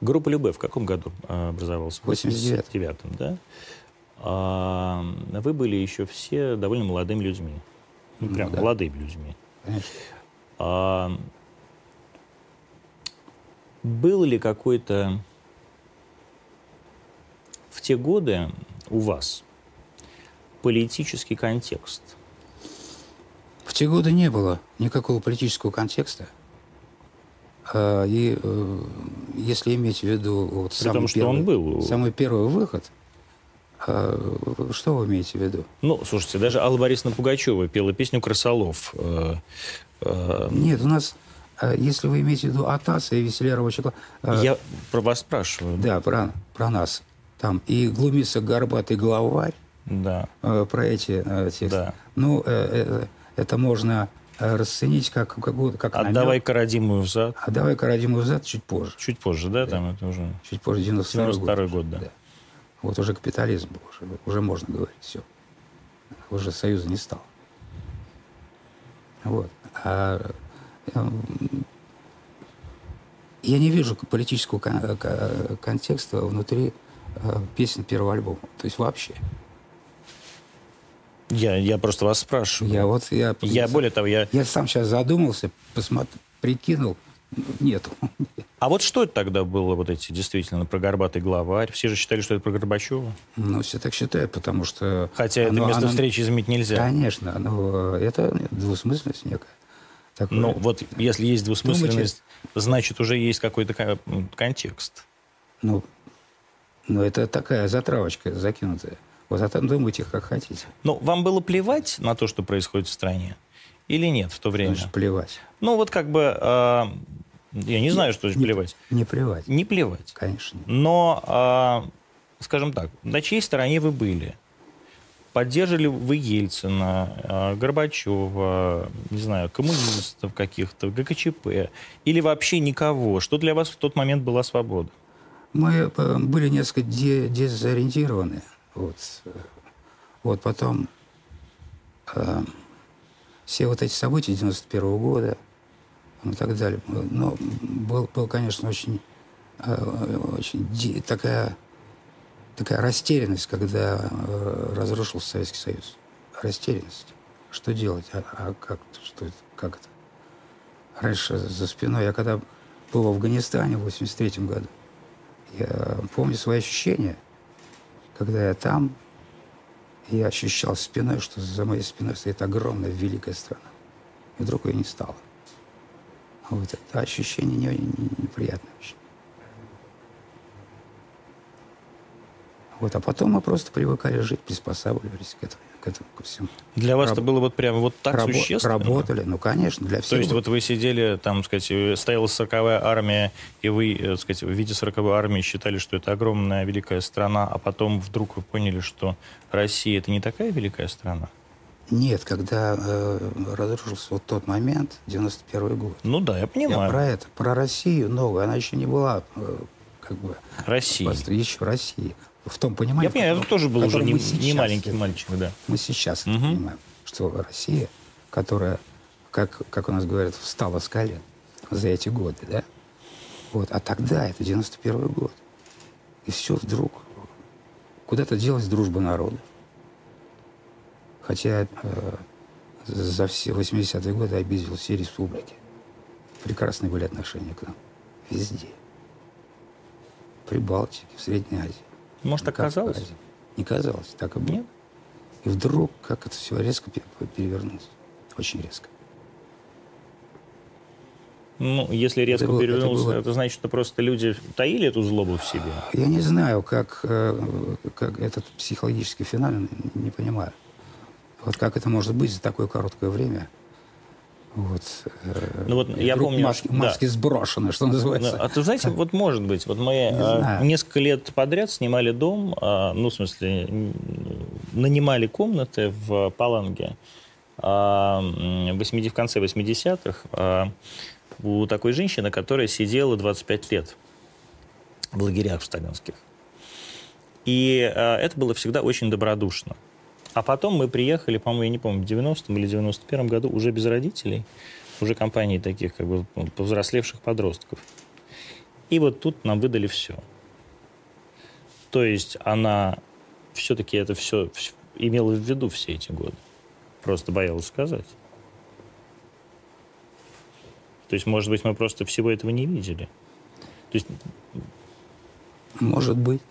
Группа Любе в каком году э, образовалась? В 89-м, да? А, вы были еще все довольно молодыми людьми. Ну, прям ну, да. молодыми людьми. Конечно. А, был ли какой-то в те годы у вас политический контекст? В те годы не было никакого политического контекста. А, и э, если иметь в виду вот самый, том, первый, он был. самый первый выход, а, что вы имеете в виду? Ну, слушайте, даже Алла Борисовна Пугачева пела песню «Крысолов». Э, э, Нет, у нас, если вы имеете в виду Атаса и Веселярова Чекла... Я про вас спрашиваю. Да, про, про нас. Там и глумится горбатый главарь. Да. Про эти тексты. Да. Ну, это можно расценить как, как, как Отдавай намек. Карадиму взад. Отдавай Карадиму взад чуть позже. Чуть позже, да? да. Там это уже... Чуть позже, 92 92 год. год, да. да. Вот уже капитализм был, уже, уже можно говорить, все. Уже союза не стало. Вот. А, эм, я не вижу политического контекста внутри э, песен первого альбома. То есть вообще. Я, я просто вас спрашиваю. Я вот я, я более того, я... Я сам сейчас задумался, посмотр, прикинул, нету. А вот что это тогда было, вот эти действительно про горбатый главарь? Все же считали, что это про Горбачева? Ну, все так считают, потому что... Хотя оно, это место оно... встречи изменить нельзя. Конечно, но это двусмысленность некая. Такое... Ну, вот если есть двусмысленность, Думаете... значит, уже есть какой-то контекст. Ну, ну, это такая затравочка закинутая. Вот а там думайте, как хотите. Ну, вам было плевать на то, что происходит в стране? Или нет в то время? Значит, плевать. Ну, вот как бы... Э, Я не знаю, что значит не, плевать. Не плевать. Не плевать. Конечно. Но, а, скажем так, на чьей стороне вы были? Поддерживали вы Ельцина, а, Горбачева, не знаю, коммунистов каких-то, ГКЧП, или вообще никого? Что для вас в тот момент была свобода? Мы э, были несколько дезориентированы. Вот, вот потом э, все вот эти события 91 -го года и так далее. Но был, был конечно, очень, э, очень такая, такая растерянность, когда э, разрушился Советский Союз. Растерянность. Что делать? А, а как, что как это? Раньше за спиной, я когда был в Афганистане в 83 году, я помню свои ощущения, когда я там, я ощущал спиной, что за моей спиной стоит огромная великая страна. И вдруг ее не стало. Вот это ощущение не, не, неприятное очень. Вот, а потом мы просто привыкали жить, приспосабливались к этому, к этому ко всему. Для вас Раб... это было вот прямо вот так Рабо... существенно? Работали, ну, конечно, для всех. То есть вот вы сидели, там, сказать, стояла сороковая армия, и вы, так э, сказать, в виде сороковой армии считали, что это огромная великая страна, а потом вдруг вы поняли, что Россия это не такая великая страна? Нет, когда э, разрушился вот тот момент, 91 год. Ну да, я понимаю. Я про это, про Россию новую, она еще не была э, как бы... Россия. Еще Россия в том понимании... Я понимаю, я тоже был уже не, не маленький это, мальчик, да. Мы сейчас угу. это понимаем, что Россия, которая, как, как у нас говорят, встала с колен за эти годы, да? Вот. А тогда, это 91 год. И все вдруг. Куда-то делась дружба народа. Хотя э, за все 80-е годы обидел все республики. Прекрасные были отношения к нам. Везде. В Прибалтике, в Средней Азии. Может, так казалось? Не казалось, так и было. Нет? И вдруг, как это все резко перевернулось. Очень резко. Ну, если резко это перевернулся, это, было... это значит, что просто люди таили эту злобу в себе? Я не знаю, как, э, как этот психологический феномен, не понимаю. Вот как это может быть за такое короткое время? Вот. Э, ну вот я помню, маски, маски да. сброшены, что называется. А ты знаете, вот может быть, вот мы а, несколько лет подряд снимали дом, а, ну в смысле нанимали комнаты в Паланге а, в конце 80-х а, у такой женщины, которая сидела 25 лет в лагерях в сталинских. И а, это было всегда очень добродушно. А потом мы приехали, по-моему, я не помню, в 90-м или 91-м году уже без родителей, уже компании таких как бы повзрослевших подростков. И вот тут нам выдали все. То есть она все-таки это все, все имела в виду все эти годы. Просто боялась сказать. То есть, может быть, мы просто всего этого не видели. То есть... Может быть.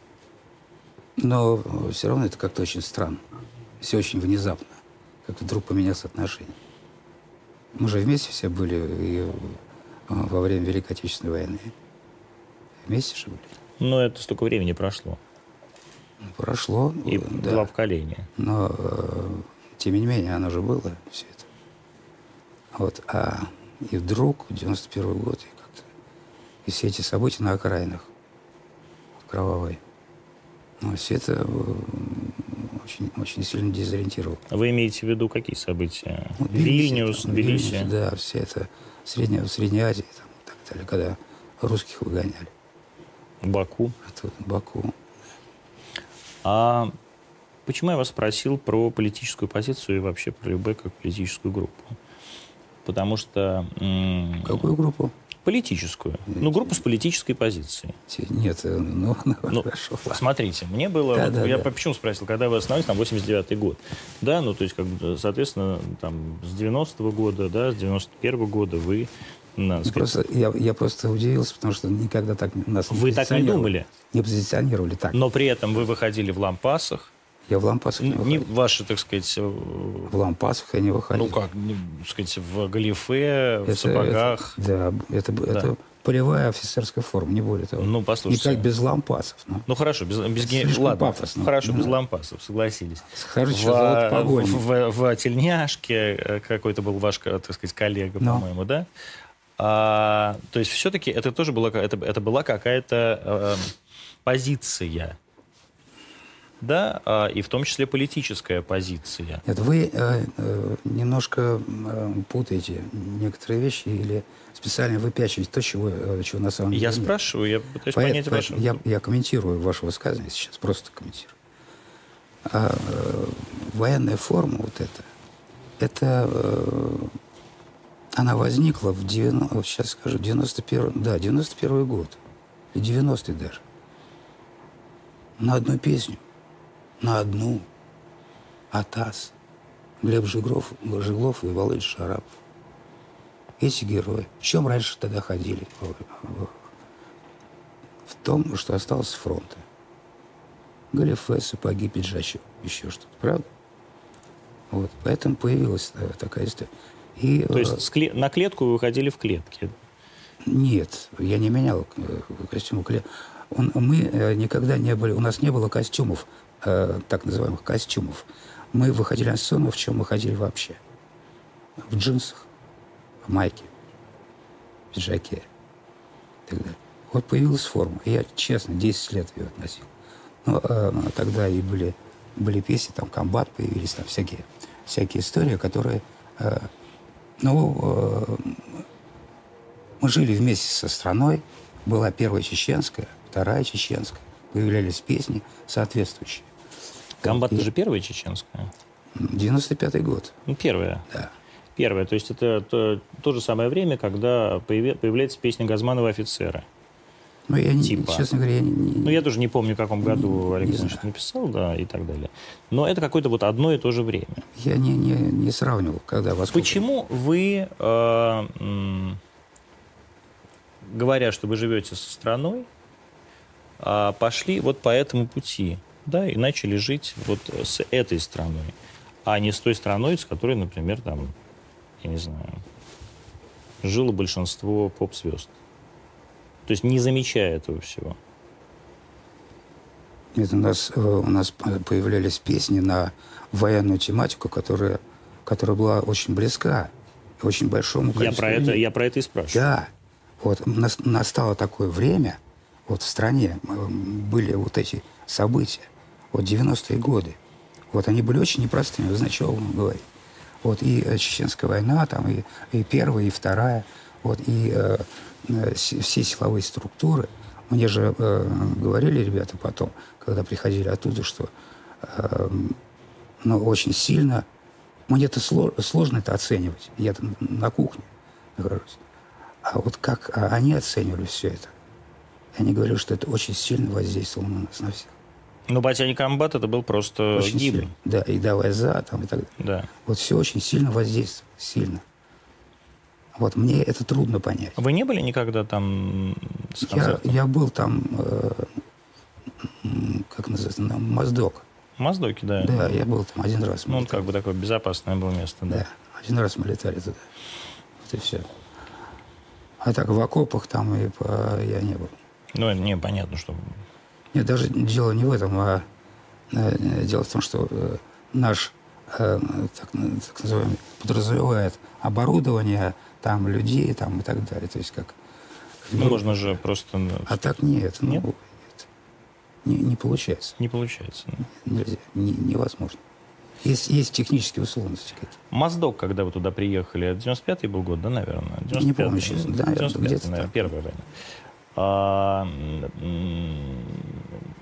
Но все равно это как-то очень странно все очень внезапно. Как вдруг поменялось отношение. Мы же вместе все были и э, во время Великой Отечественной войны. Вместе же были. Но это столько времени прошло. Прошло. И да. два поколения. Но, э, тем не менее, оно же было все это. Вот. А и вдруг, 91 год, и как-то и все эти события на окраинах кровавой. Ну, все это очень, очень сильно дезориентировал. Вы имеете в виду какие события? Ну, Вильнюс, Тбилиси? Да, все это Средняя, в Средней Азии там, и так далее, когда русских выгоняли. Баку? Это Баку. А почему я вас спросил про политическую позицию и вообще про ЛБ как политическую группу? Потому что... Какую группу? Политическую. Ну, группу с политической позицией. Нет, э, ну, ну, ну хорошо. Смотрите, мне было... Да, вот, да, я да. почему спросил, когда вы остановились, там, 89-й год. Да, ну, то есть, как бы, соответственно, там, с 90-го года, да, с 91-го года вы надо просто, я, я просто удивился, потому что никогда так нас Вы так не думали? Не позиционировали так. Но при этом вы выходили в лампасах, я в лампасах не выходил. Не ваши, так сказать... Э, в лампасах я не выходил. Ну как, не, так сказать, в галифе, это, в сапогах. Это, да, это, да. это полевая офицерская форма, не более того. Ну, послушайте. Никак без лампасов. Ну, ну хорошо, без, без ге... Ладно, пафосно. хорошо, ну, без лампасов, согласились. Хорошо, в, в, в, в тельняшке э, какой-то был ваш, так сказать, коллега, ну. по-моему, да? А, то есть все-таки это тоже была, это, это была какая-то э, позиция да, а, и в том числе политическая позиция. Нет, вы э, э, немножко э, путаете некоторые вещи или специально выпячиваете то, чего, э, чего на самом деле Я нет. спрашиваю, я пытаюсь Поэт, понять поэт, ваше... я, я комментирую ваше высказывание сейчас, просто комментирую. А, э, военная форма вот эта, это э, она возникла в 90, вот сейчас скажу, 91, да, 91 год, и 90 даже, на одну песню на одну Атас, Глеб Жиглов, Жиглов и Володя Шарапов. Эти герои. В чем раньше тогда ходили? В том, что осталось с фронта. Галифе, сапоги, пиджачок, еще что-то. Правда? Вот. Поэтому появилась э, такая история. И, То есть э, на клетку вы выходили в клетке? Нет, я не менял э, костюм. Он, мы никогда не были, у нас не было костюмов э, так называемых костюмов. Мы выходили на сцену, в чем мы ходили вообще? В джинсах, в майке, в пиджаке и так далее. Вот появилась форма. Я, честно, 10 лет ее относил. Но э, тогда и были, были песни, там комбат появились, там всякие, всякие истории, которые... Э, ну, э, мы жили вместе со страной. Была первая чеченская, вторая чеченская. Появлялись песни соответствующие. Комбат это же первая чеченская? 95-й год. Ну, первая. Да. Первая. То есть это то, то же самое время, когда появляется песня Газманова «Офицеры». Ну, я не, типа. честно говоря, я не, не... Ну, я тоже не помню, в каком году Олег Александрович написал, да, и так далее. Но это какое-то вот одно и то же время. Я не, не, не сравнивал, когда вас... Почему вы, э, говоря, что вы живете со страной, э, пошли вот по этому пути? да, и начали жить вот с этой страной, а не с той страной, с которой, например, там, я не знаю, жило большинство поп-звезд. То есть не замечая этого всего. Нет, у нас, э, у нас появлялись песни на военную тематику, которая, которая была очень близка очень большому количеству я про людей. это Я про это и спрашиваю. Да. Вот настало такое время, вот в стране были вот эти события, вот 90-е годы. Вот они были очень непростыми, вы знаете, что вам говорить. Вот и э, Чеченская война, там и, и первая, и вторая, вот и э, э все силовые структуры. Мне же э, говорили ребята потом, когда приходили оттуда, что э, ну, очень сильно... Мне это сложно, сложно это оценивать. Я там на кухне нахожусь. А вот как а они оценивали все это, они говорили, что это очень сильно воздействовало на нас, на всех. Ну, «Батя не комбат» это был просто очень гимн. Сильно. Да, и «Давай за» там и так далее. Да. Вот все очень сильно воздействует, сильно. Вот мне это трудно понять. Вы не были никогда там с я, я был там, э, как называется, на Моздок. Моздоки, да. Да, я был там один раз. Ну, он как бы такое безопасное было место, да. Да, один раз мы летали туда. Вот и все. А так в окопах там и по... я не был. Ну, не, понятно, что нет, даже дело не в этом, а э, дело в том, что э, наш э, так, так называемый подразумевает оборудование, там людей там и так далее. То есть как... Ну, можно же просто... Ну, а так нет. Ну, нет? Ну, нет. Не, не получается. Не получается. Нельзя. Не, невозможно. Есть, есть технические условности какие-то. Моздок, когда вы туда приехали, 95-й был год, да, наверное? 95 не помню, честно. Да, 95 где-то наверное, первое время. А,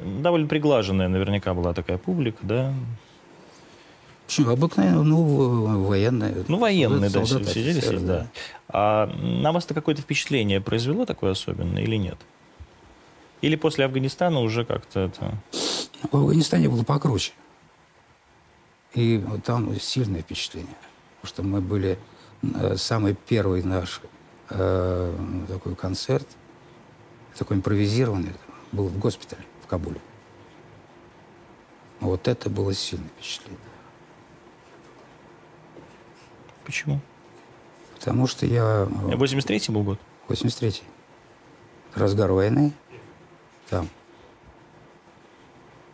довольно приглаженная наверняка была такая публика, да? Почему? Обыкновенно, ну, военные. Ну, военные, да, солдаты, сидели здесь, да. да. А на вас-то какое-то впечатление произвело такое особенное или нет? Или после Афганистана уже как-то это... В Афганистане было покруче. И там сильное впечатление. Потому что мы были... Э, самый первый наш э, такой концерт – такой импровизированный, был в госпитале в Кабуле. Вот это было сильное впечатление. Почему? Потому что я... 83-й был год? 83-й. Разгар войны. Там.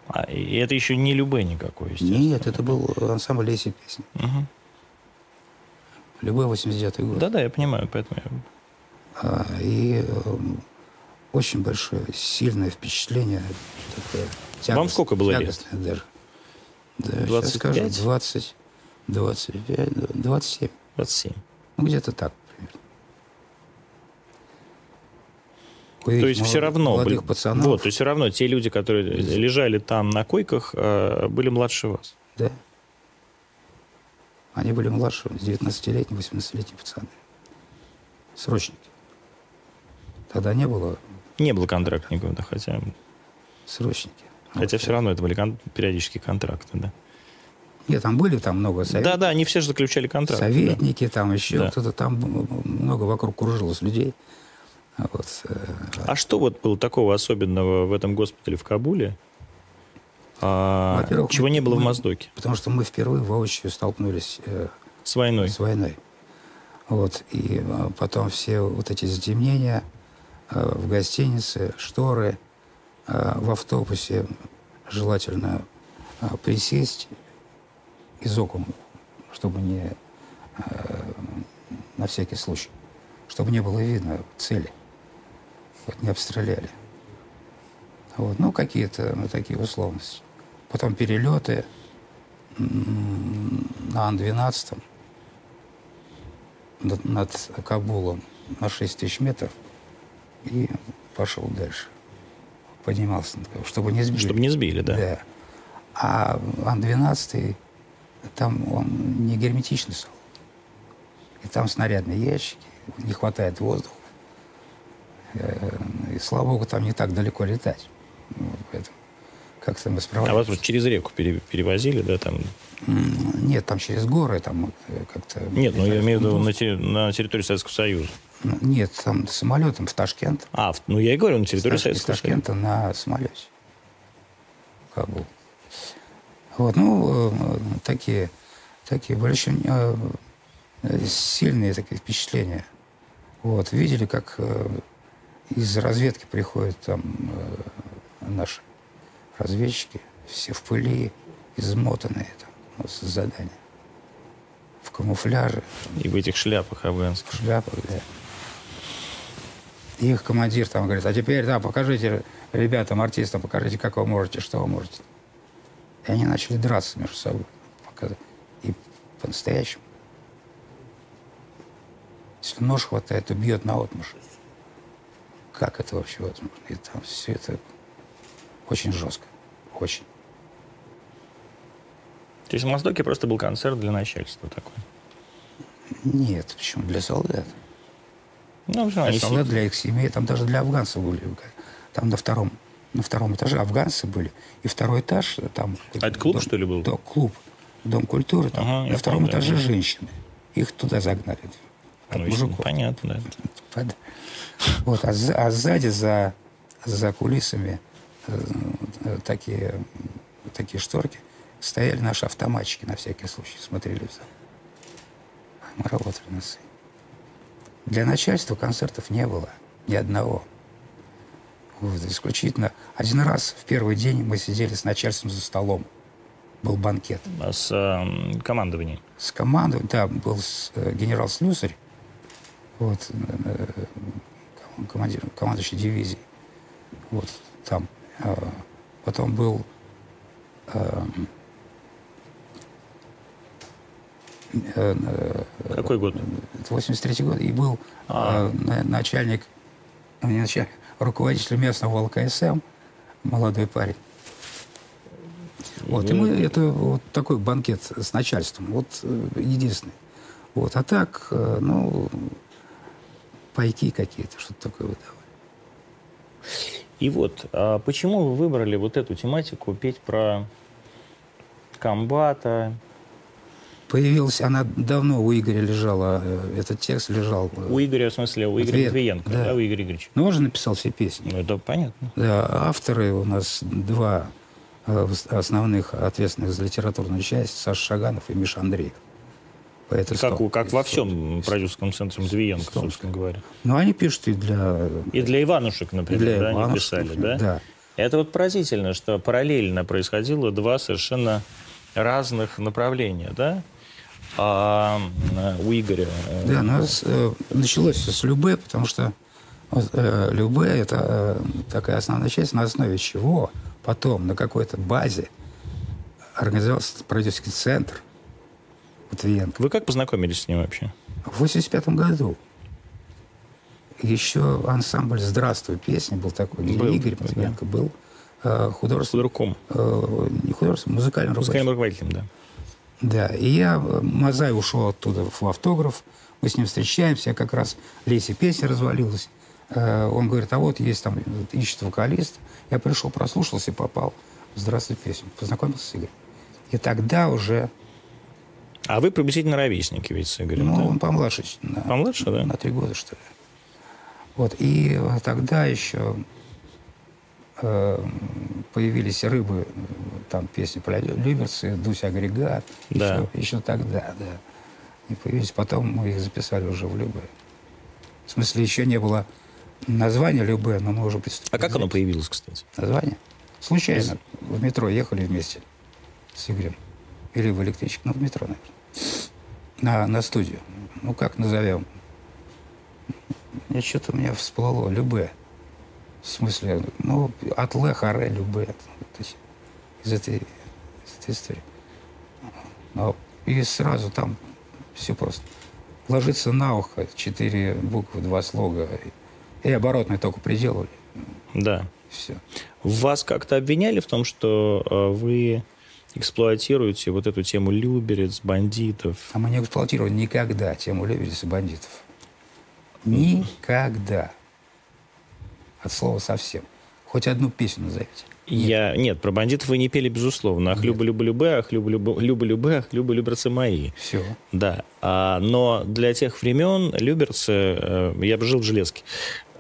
А, и это еще не Любе никакой, Нет, это был ансамбль «Леси песни». Угу. Любой 89-й год. Да-да, я понимаю, поэтому я... А, и э, очень большое, сильное впечатление. Такое, Вам сколько было лет? даже. Да, 25? Скажу, 20, 25, 27. 27. Ну, где-то так примерно. то есть все равно были, пацанов. Вот, то есть все равно те люди, которые лежали там на койках, э, были младше вас. Да. Они были младше, 19-летние, 18-летние пацаны. Срочники. Тогда не было... Не было контрактников, да, хотя... Срочники. Хотя вот. все равно это были кон- периодические контракты, да. Нет, там были там много советников. Да, да, они все же заключали контракты. Советники, да. там еще да. кто-то, там много вокруг кружилось людей. Вот. Э, а что вот было такого особенного в этом госпитале в Кабуле, а, чего не было мы, в Моздоке? Потому что мы впервые воочию столкнулись э, с войной. С войной. Вот. И э, потом все вот эти затемнения в гостинице, шторы, э, в автобусе желательно э, присесть из окон, чтобы не э, на всякий случай, чтобы не было видно цели вот, не обстреляли. Вот, ну, какие-то ну, такие условности. Потом перелеты на Ан-12 над, над Кабулом на 6 тысяч метров и пошел дальше. Поднимался, чтобы не сбили. Чтобы не сбили, да. Да. А Ан-12, там он не герметичный стал. И там снарядные ящики, не хватает воздуха. Э, и, слава богу, там не так далеко летать. Поэтому как-то мы справлялись. А вас вот через реку перевозили, да, там? Нет, там через горы, там э, как-то... Нет, ну я имею в виду на, на территории Советского Союза. Ну, нет, там самолетом в Ташкент. А, ну я и говорю, на территории Из Советского Союза. Ташкента на самолете. Кабул. Вот, ну, э, такие, такие большие, сильные такие впечатления. Вот, видели, как из разведки приходят там э, наши разведчики, все в пыли, измотанные там, вот, с задания. В камуфляже. И в этих шляпах афганских. В шляпах, да. Их командир там говорит, а теперь, да, покажите ребятам, артистам, покажите, как вы можете, что вы можете. И они начали драться между собой. И по-настоящему. Если нож хватает, то бьет на отмышь как это вообще возможно. И там все это очень жестко. Очень. То есть в Моздоке просто был концерт для начальства такой? Нет, почему? Для солдат. Ну, для они солдат, для их семей, там даже для афганцев были. Там на втором, на втором этаже афганцы были. И второй этаж там... А это клуб, дом, что ли, был? Да, клуб. Дом культуры. Там, ага, на втором помню, этаже да. женщины. Их туда загнали. От ну, мужиков. Понятно, да. Вот, а, а сзади, за, за кулисами, э, такие, такие шторки, стояли наши автоматчики на всякий случай, смотрели в зал. Мы работали на сцене. Для начальства концертов не было, ни одного. Вот, исключительно. Один раз в первый день мы сидели с начальством за столом. Был банкет. А с э, командованием? С командованием, да. Был с, э, генерал Слюсарь. Вот, э, командир, командующий дивизией. Вот там. А, потом был э, какой год? 83 год. И был а. начальник, ну, не начальник, руководитель местного ЛКСМ, молодой парень. Вот, и мы, это вот такой банкет с начальством, вот э, единственный. Вот, а так, э, ну, пайки какие-то, что-то такое выдавали. И вот, а почему вы выбрали вот эту тематику, петь про комбата? Появилась, она давно у Игоря лежала, э, этот текст лежал. Э, у Игоря, в смысле, у Игоря Матвиенко, да. да, у Игоря Игоревича? Ну, он же написал все песни. Ну, это понятно. Да, авторы у нас два э, основных, ответственных за литературную часть, Саша Шаганов и Миша Андреев. Это как, у, как во всем продюсерском центре Матвиенко, собственно говоря. Ну, они пишут и для... И для Иванушек, например, для да, Иванушек, они писали, да? Да. Это вот поразительно, что параллельно происходило два совершенно разных направления, да? А у Игоря? Да, нас э, началось с Любе, потому что э, Любе – это э, такая основная часть, на основе чего потом на какой-то базе организовался продюсерский центр Матвиенко. Вы как познакомились с ним вообще? В 85 году. Еще ансамбль «Здравствуй» песни был такой, где был, Игорь Матвиенко да. был э, художественным... Художником. Э, не художественным, музыкальным руководителем. Музыкальным руководителем, да. Да, и я, Мазай ушел оттуда в автограф, мы с ним встречаемся, я как раз Лесе песня развалилась. Э, он говорит, а вот есть там, ищет вокалист. Я пришел, прослушался, попал в «Здравствуй, песню». Познакомился с Игорем. И тогда уже... А вы приблизительно ровесники ведь с Игорем, Ну, да? он помладше. На, помладше, да? На три года, что ли. Вот, и тогда еще э, появились рыбы, там песни про Люберцы, Дуся Агрегат, да. еще, еще тогда, да. И появились, потом мы их записали уже в Любе. В смысле, еще не было названия Любе, но мы уже приступили. А как оно появилось, кстати? Название? Случайно. В метро ехали вместе с Игорем. Или в электричке, ну, в метро, наверное. На, на студию. Ну, как назовем? Я что-то у меня всплыло. Любе. В смысле, ну, от Ле, Харе, Любе. Из этой, из этой истории. И сразу там все просто. Ложится на ухо четыре буквы, два слога. И оборотные только приделали. Да. Все. Вас как-то обвиняли в том, что э, вы эксплуатируете вот эту тему люберец, бандитов? А мы не эксплуатировали никогда тему люберец и бандитов. Никогда. От слова совсем. Хоть одну песню назовите. Я... Нет, про бандитов вы не пели, безусловно. Ах, люба, люба, любе, ах, люба, люба, люба, любе, ах, люба, люберцы мои. Все. Да. А, но для тех времен люберцы... Э, я бы жил в Железке.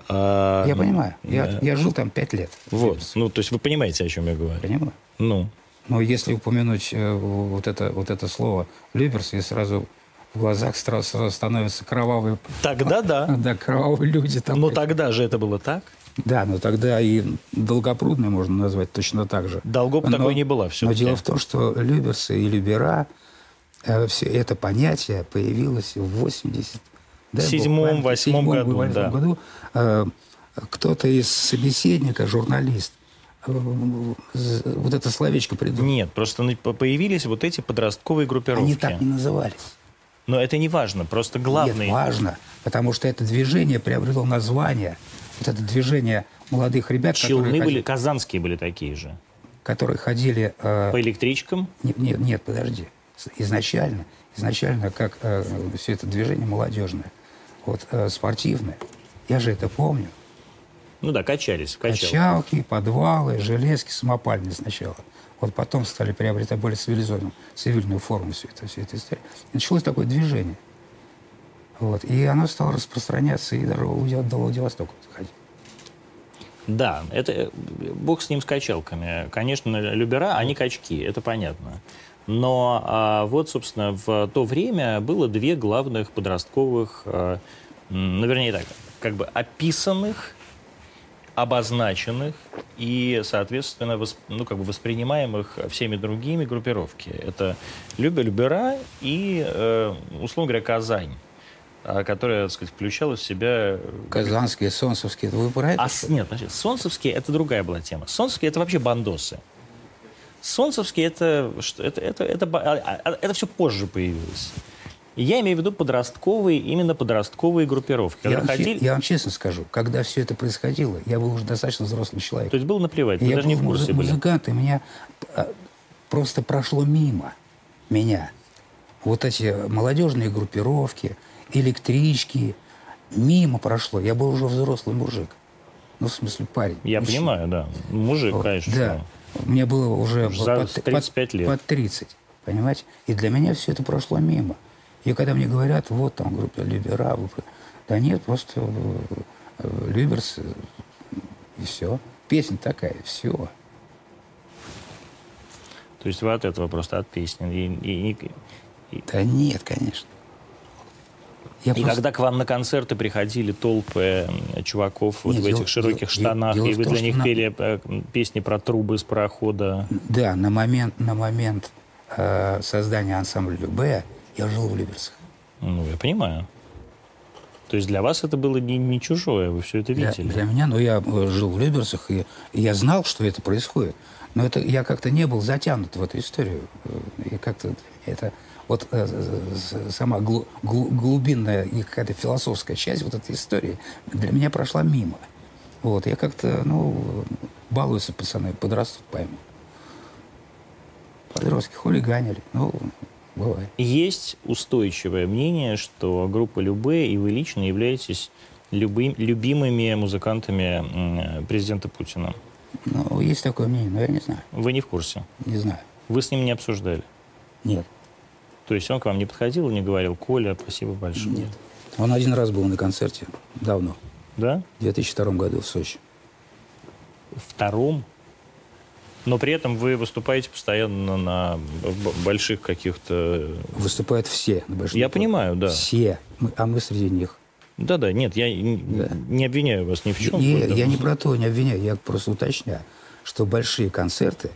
А, я понимаю. Я, я жил там пять лет. Вот. Ну, то есть вы понимаете, о чем я говорю? Понимаю. Ну. Но если упомянуть э, вот, это, вот это слово «люберс», я сразу в глазах сразу становятся кровавые... Тогда да. Да, кровавые люди. Там. Но тогда же это было так? Да, но тогда и Долгопрудный можно назвать точно так же. Долгоп но, такой не было все Но дело в том, что Люберсы и Любера, э, все это понятие появилось в 80 в седьмом, восьмом году. Да. году э, кто-то из собеседника, журналист, э, вот это словечко придумал. Нет, просто появились вот эти подростковые группировки. Они так не назывались. Но это не важно, просто главное... Нет, важно, потому что это движение приобрело название. Вот это движение молодых ребят, Челны которые... были, казанские были такие же. Которые ходили... Э... По электричкам? Нет, нет, нет, подожди. Изначально, изначально как э, все это движение молодежное вот, э, спортивные. Я же это помню. Ну да, качались. Качалки, качалки подвалы, железки, самопальные сначала. Вот потом стали приобретать более цивилизованную, цивильную форму все это, все это началось такое движение. Вот. И оно стало распространяться и даже до Владивостока заходить. Да, это э, бог с ним с качалками. Конечно, любера, они качки, это понятно. Но а, вот, собственно, в то время было две главных подростковых, а, ну, вернее так, как бы описанных, обозначенных и, соответственно, восп, ну, как бы воспринимаемых всеми другими группировки. Это Любя Любера и, э, условно говоря, Казань которая, так сказать, включала в себя... Э, Казанские, Солнцевские, вы про это? А, нет, значит, Солнцевские — это другая была тема. Солнцевские — это вообще бандосы. Солнцевский это, это, это, это, это, а, это все позже появилось. я имею в виду подростковые, именно подростковые группировки. Я, ходили... я вам честно скажу, когда все это происходило, я был уже достаточно взрослый человек. То есть было наплевать, я даже не в курсе музы- музыкант, и меня а, просто прошло мимо меня. Вот эти молодежные группировки, электрички, мимо прошло. Я был уже взрослый мужик. Ну, в смысле, парень. Я мужчина. понимаю, да. Мужик, вот, конечно. Да. Мне было уже За под, 35 под, лет. под 30, понимаете? И для меня все это прошло мимо. И когда мне говорят, вот там группа Либера, да нет, просто э, Люберс, и все. Песня такая, все. То есть вы от этого просто от песни? И, и, и... Да нет, конечно. Я и просто... когда к вам на концерты приходили толпы чуваков вот Нет, в этих дело, широких дело, штанах, дело и вы том, для них на... пели э, песни про трубы с парохода. Да, на момент, на момент э, создания ансамбля Любе Я жил в Люберцах. Ну, я понимаю. То есть для вас это было не, не чужое, вы все это видели? Для, для меня, ну, я э, жил в Люберцах, и, и я знал, что это происходит. Но это я как-то не был затянут в эту историю. И как-то это вот э, сама глу, глу, глубинная и какая-то философская часть вот этой истории для меня прошла мимо. Вот, я как-то, ну, балуются пацаны, подрастут, пойму. Подростки хулиганили, ну, бывает. Есть устойчивое мнение, что группа Любе и вы лично являетесь любым, любимыми музыкантами президента Путина. Ну, есть такое мнение, но я не знаю. Вы не в курсе? Не знаю. Вы с ним не обсуждали? Нет. То есть он к вам не подходил и не говорил, Коля, спасибо большое? Нет. Он один раз был на концерте, давно. Да? В 2002 году в Сочи. Втором? Но при этом вы выступаете постоянно на больших каких-то... Выступают все на больших. Я понимаю, да. Все. Мы, а мы среди них. Да-да, нет, я да. не обвиняю вас ни в чем. Не, я не про то не обвиняю, я просто уточняю, что большие концерты,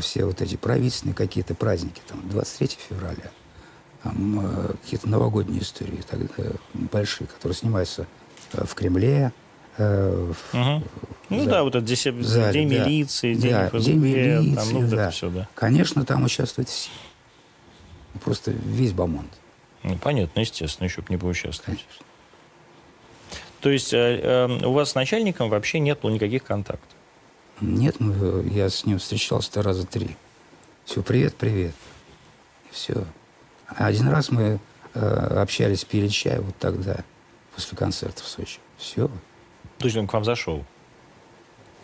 все вот эти правительственные какие-то праздники, там, 23 февраля, там, а, какие-то новогодние истории, тогда большие, которые снимаются в Кремле, в, угу. Ну да, вот это здесь зале, День да. милиции, День да, ФСБ, День милиции, там, ну, да. это все, да. Конечно, там участвуют все. Просто весь бомонд. Ну, понятно, естественно, еще бы не поучаствовать. Конечно. То есть э, э, у вас с начальником вообще нет никаких контактов? Нет, мы, я с ним встречался раза три. Все, привет, привет. И все. Один раз мы э, общались, пили чай вот тогда, после концерта в Сочи. Все. То есть он к вам зашел?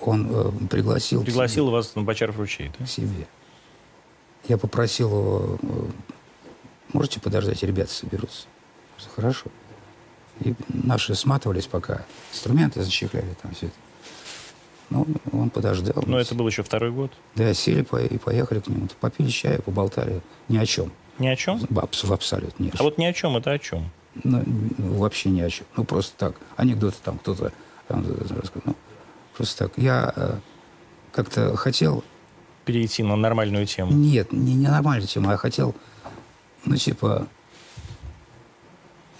Он э, пригласил. Пригласил вас на Бочаров ручей, да? К себе. Я попросил его, э, можете подождать, ребята соберутся. Хорошо. И наши сматывались пока. Инструменты зачехляли там все это. Ну, он подождал. Но это был еще второй год? Да, сели и поехали к нему. Попили чаю, поболтали. Ни о чем. Ни о чем? Абс, в абсолютно чем. А вот ни о чем это о чем? Ну, ну вообще ни о чем. Ну, просто так. Анекдоты там кто-то там, ну, просто так. Я э, как-то хотел... Перейти на нормальную тему? Нет, не, не нормальную тему. Я хотел, ну, типа,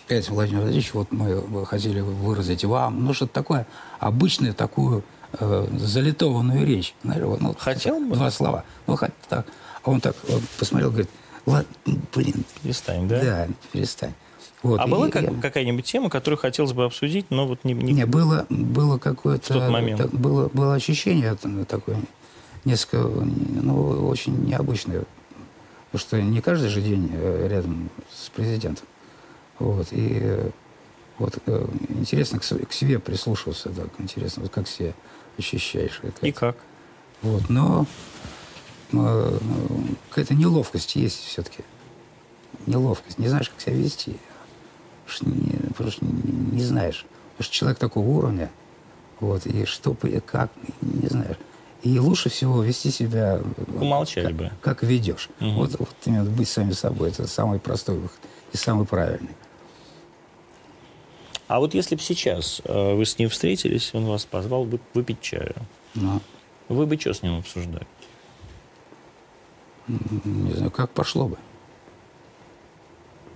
опять, Владимир Владимирович, вот мы хотели выразить вам, ну, что-то такое, обычную такую э, залитованную речь. Знаешь, вот, ну, Хотел бы? Два слова. Ну, хоть так. А он так он посмотрел, говорит, ладно, блин. Перестань, да? Да, перестань. Вот, а была как, я... какая-нибудь тема, которую хотелось бы обсудить, но вот не... Не, не было, было какое-то... Тот момент. Так, было, было ощущение такое, несколько, ну, очень необычное. Потому что не каждый же день э, рядом с президентом. Вот, и э, вот э, интересно к, к себе прислушиваться, так, интересно, вот как себя ощущаешь. Как и как? Вот, но э, какая-то неловкость есть все-таки. Неловкость. Не знаешь, как себя вести. Не, просто не, не знаешь. Потому что человек такого уровня, вот, и что, и как, не знаешь. И лучше всего вести себя... Умолчали как, бы. Как ведешь. Угу. Вот, вот именно быть самим собой. Это самый простой выход и самый правильный. А вот если бы сейчас э, вы с ним встретились, он вас позвал бы выпить чаю, ну. вы бы что с ним обсуждали? Не знаю, как пошло бы.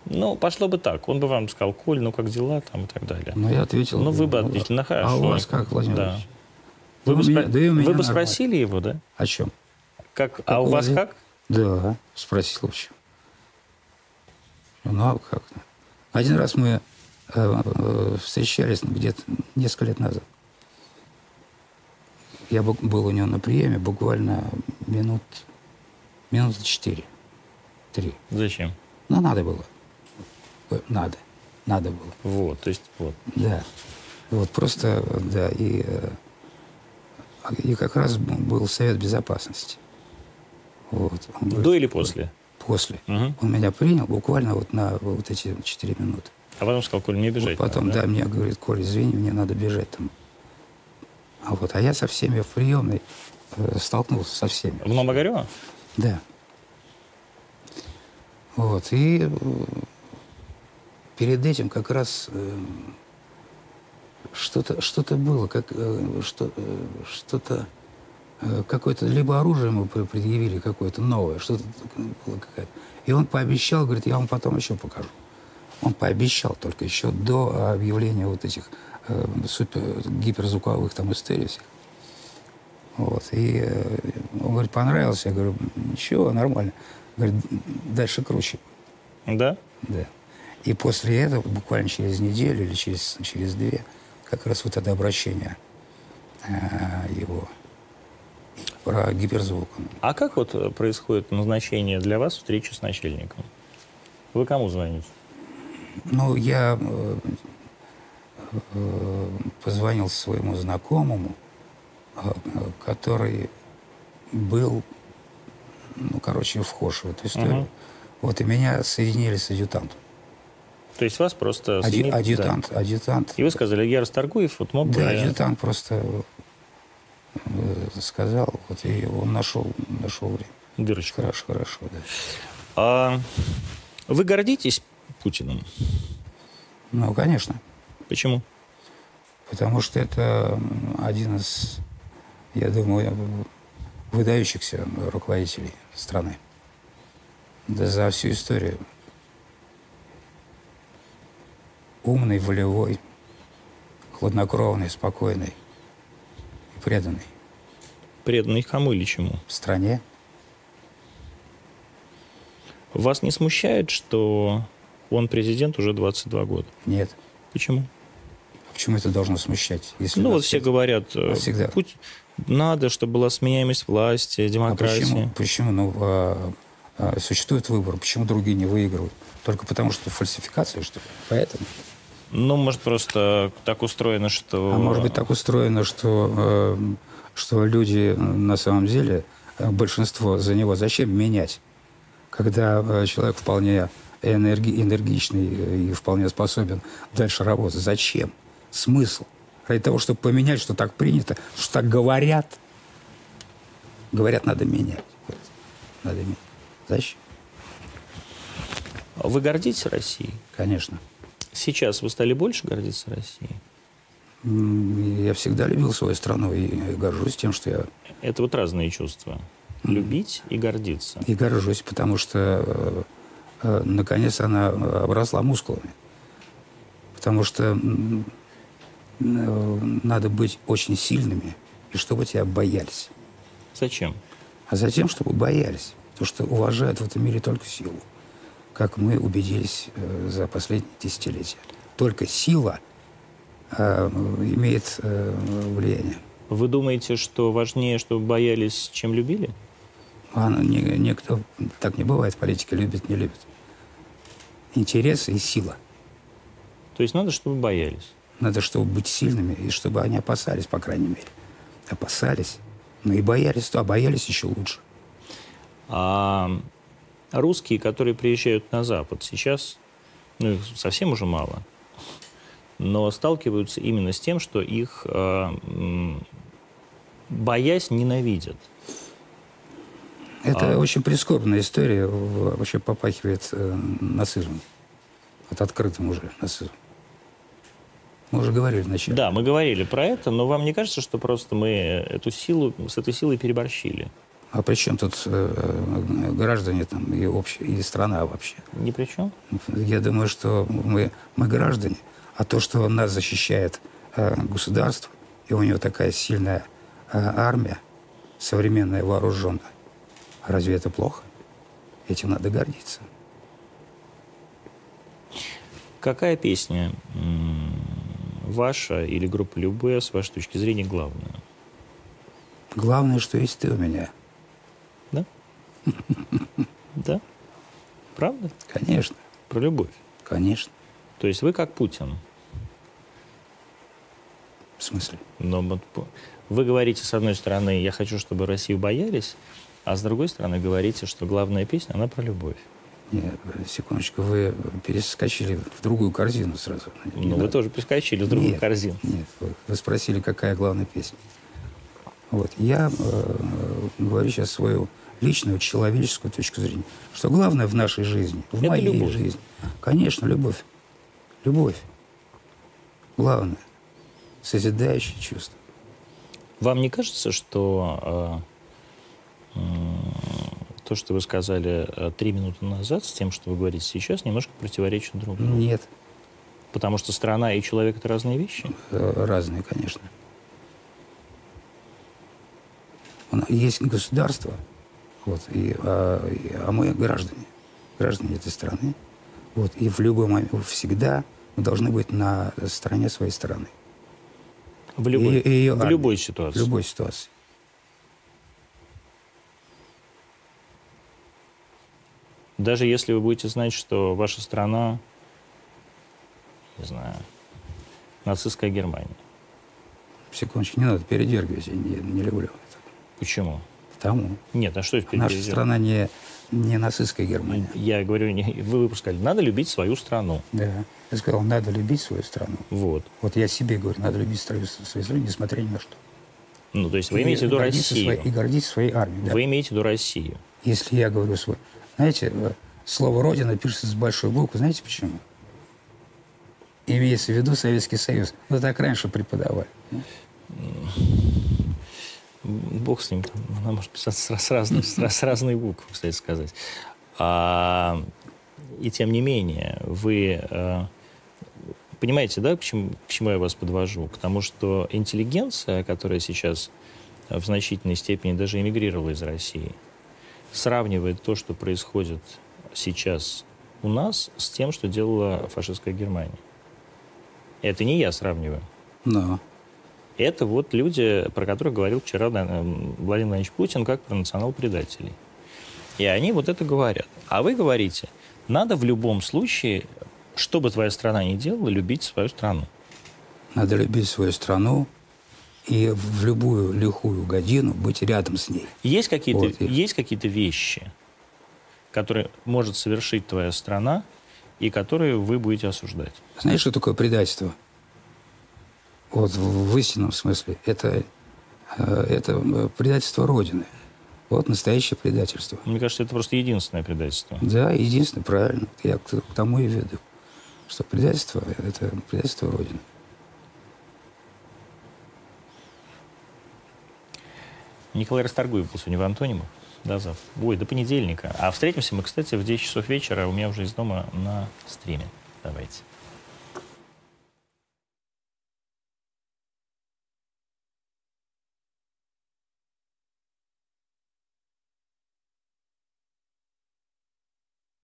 Ну, пошло бы так. Он бы вам сказал, Коль, ну как дела там и так далее. Ну, я ответил. Ну, вы бы ответили, ну хорошо. А у вас как, Владимир да. Вы, бы, меня, спро... да вы бы спросили его, да? О чем? Как, как а у вас как? Да, спросил вообще. Ну, а как? Один раз мы встречались где-то несколько лет назад. Я был у него на приеме буквально минут, минуты четыре. Три. Зачем? Ну, надо было. Э, надо. Надо было. Вот, то есть вот. Да. Вот просто, да, и, и как раз был Совет Безопасности. Вот. Говорит, До или после? После. Угу. Он меня принял буквально вот на вот эти четыре минуты. А потом сказал, Коль, мне бежать. Вот потом, надо, да? да, мне говорит, Коль, извини, мне надо бежать там. А вот, а я со всеми в приемной э, столкнулся со всеми. В Новогорево? Да. Вот, и э, перед этим как раз э, что-то что было, как э, что, э, что-то э, какое-то, либо оружие ему предъявили какое-то новое, что-то было какая-то. И он пообещал, говорит, я вам потом еще покажу. Он пообещал только еще до объявления вот этих э, супер, гиперзвуковых там историй всех. Вот. И э, он говорит, понравился. Я говорю, ничего, нормально. Говорит, дальше круче. Да? Да. И после этого, буквально через неделю или через, через две, как раз вот это обращение э, его про гиперзвук. А как вот э, происходит назначение для вас встречи с начальником? Вы кому звоните? Ну, я э, э, позвонил своему знакомому, э, который был, ну, короче, вхож в эту историю. Угу. Вот, и меня соединили с адъютантом. То есть вас просто... Ади, адъютант, да. адъютант. И вы сказали, я Расторгуев, вот мог бы... Да, адъютант просто сказал, вот и он нашел, нашел время. Дырочку. Хорошо, хорошо, да. А вы гордитесь Путиным? Ну, конечно. Почему? Потому что это один из, я думаю, выдающихся руководителей страны. Да за всю историю умный, волевой, хладнокровный, спокойный и преданный. Преданный кому или чему? В стране. Вас не смущает, что он президент уже 22 года? Нет. Почему? А почему это должно смущать? Если ну, вот все говорят, э, всегда. Путь, надо, чтобы была сменяемость власти, демократия. А почему? почему? Ну, а, а, существует выбор. Почему другие не выигрывают? Только потому, что фальсификация, что ли? Поэтому. Ну, может, просто так устроено, что... А может быть, так устроено, что, э, что люди на самом деле, э, большинство за него зачем менять? Когда э, человек вполне энерги, энергичный и вполне способен дальше работать. Зачем? Смысл? Ради того, чтобы поменять, что так принято, что так говорят. Говорят, надо менять. Надо менять. Зачем? Вы гордитесь Россией? Конечно. Сейчас вы стали больше гордиться Россией? Я всегда любил свою страну и горжусь тем, что я... Это вот разные чувства. Любить и гордиться. И горжусь, потому что э, э, наконец она обросла мускулами. Потому что э, надо быть очень сильными, и чтобы тебя боялись. Зачем? А затем, чтобы боялись. Потому что уважают в этом мире только силу как мы убедились э, за последние десятилетия. Только сила э, имеет э, влияние. Вы думаете, что важнее, чтобы боялись, чем любили? А, не, никто так не бывает. Политика любит, не любит. Интересы и сила. То есть надо, чтобы боялись? Надо, чтобы быть сильными, и чтобы они опасались, по крайней мере. Опасались. Ну и боялись, то, а боялись еще лучше. А русские, которые приезжают на Запад сейчас, ну, совсем уже мало, но сталкиваются именно с тем, что их, э, боясь, ненавидят. Это а... очень прискорбная история, вообще попахивает э, нацизмом. Вот открытым уже нацизмом. Мы уже говорили вначале. Да, мы говорили про это, но вам не кажется, что просто мы эту силу, с этой силой переборщили? А при чем тут э, граждане там, и, общее, и страна вообще? Ни при чем? Я думаю, что мы, мы граждане, а то, что нас защищает э, государство, и у него такая сильная э, армия, современная, вооруженная, разве это плохо? Этим надо гордиться. Какая песня ваша или группа Любе, с вашей точки зрения, главная? Главное, что есть ты у меня – Да? Правда? Конечно. Про любовь? Конечно. То есть вы как Путин? В смысле? Но вы говорите, с одной стороны, я хочу, чтобы Россию боялись, а с другой стороны говорите, что главная песня, она про любовь. Нет, секундочку, вы перескочили в другую корзину сразу. Не ну, надо. вы тоже перескочили в другую нет, корзину. Нет, вы спросили, какая главная песня. Вот, я э, говорю сейчас свою личную, человеческую точку зрения. Что главное в нашей жизни, в Это моей любовь. жизни, конечно, любовь. Любовь. Главное. Созидающее чувство. Вам не кажется, что э, то, что вы сказали э, три минуты назад, с тем, что вы говорите сейчас, немножко противоречит друг другу? Нет. Потому что страна и человек — это разные вещи? Э, разные, конечно. Есть государство, вот, и, а, и, а мы граждане, граждане этой страны. Вот, и в любой момент, всегда мы должны быть на стороне своей страны. В любой, и, и в любой ситуации. В любой ситуации. Даже если вы будете знать, что ваша страна, не знаю, нацистская Германия. Секундочку, не надо передергивать, я не, не люблю это. Почему? Потому. Нет, а что это Наша страна не, не нацистская Германия. Я говорю, не, вы выпускали, надо любить свою страну. Да. Я сказал, надо любить свою страну. Вот. Вот я себе говорю, надо любить свою, свою страну, несмотря ни на что. Ну, то есть вы и имеете в виду Россию. Своей, и гордиться своей армией. Да. Вы имеете в виду Россию. Если я говорю свой... Знаете, э, слово «Родина» пишется с большой буквы. Знаете почему? Имеется в виду Советский Союз. Вот так раньше преподавали. Бог с ним, она может писаться с, разных, с, разной буквы, кстати сказать. А, и тем не менее, вы а, понимаете, да, к чему, к чему я вас подвожу? К тому, что интеллигенция, которая сейчас в значительной степени даже эмигрировала из России, сравнивает то, что происходит сейчас у нас, с тем, что делала фашистская Германия. Это не я сравниваю. Но. Это вот люди, про которых говорил вчера Владимир Владимирович Путин, как про национал-предателей. И они вот это говорят. А вы говорите, надо в любом случае, что бы твоя страна ни делала, любить свою страну. Надо любить свою страну и в любую лихую годину быть рядом с ней. Есть какие-то, вот. есть какие-то вещи, которые может совершить твоя страна, и которые вы будете осуждать? Знаешь, что такое предательство? Вот в истинном смысле. Это, э, это э, предательство Родины. Вот настоящее предательство. Мне кажется, это просто единственное предательство. Да, единственное, правильно. Я к тому и веду. Что предательство – это предательство Родины. Николай Расторгуев был сегодня в Антонимах. До завтра. Ой, до понедельника. А встретимся мы, кстати, в 10 часов вечера. У меня уже из дома на стриме. Давайте.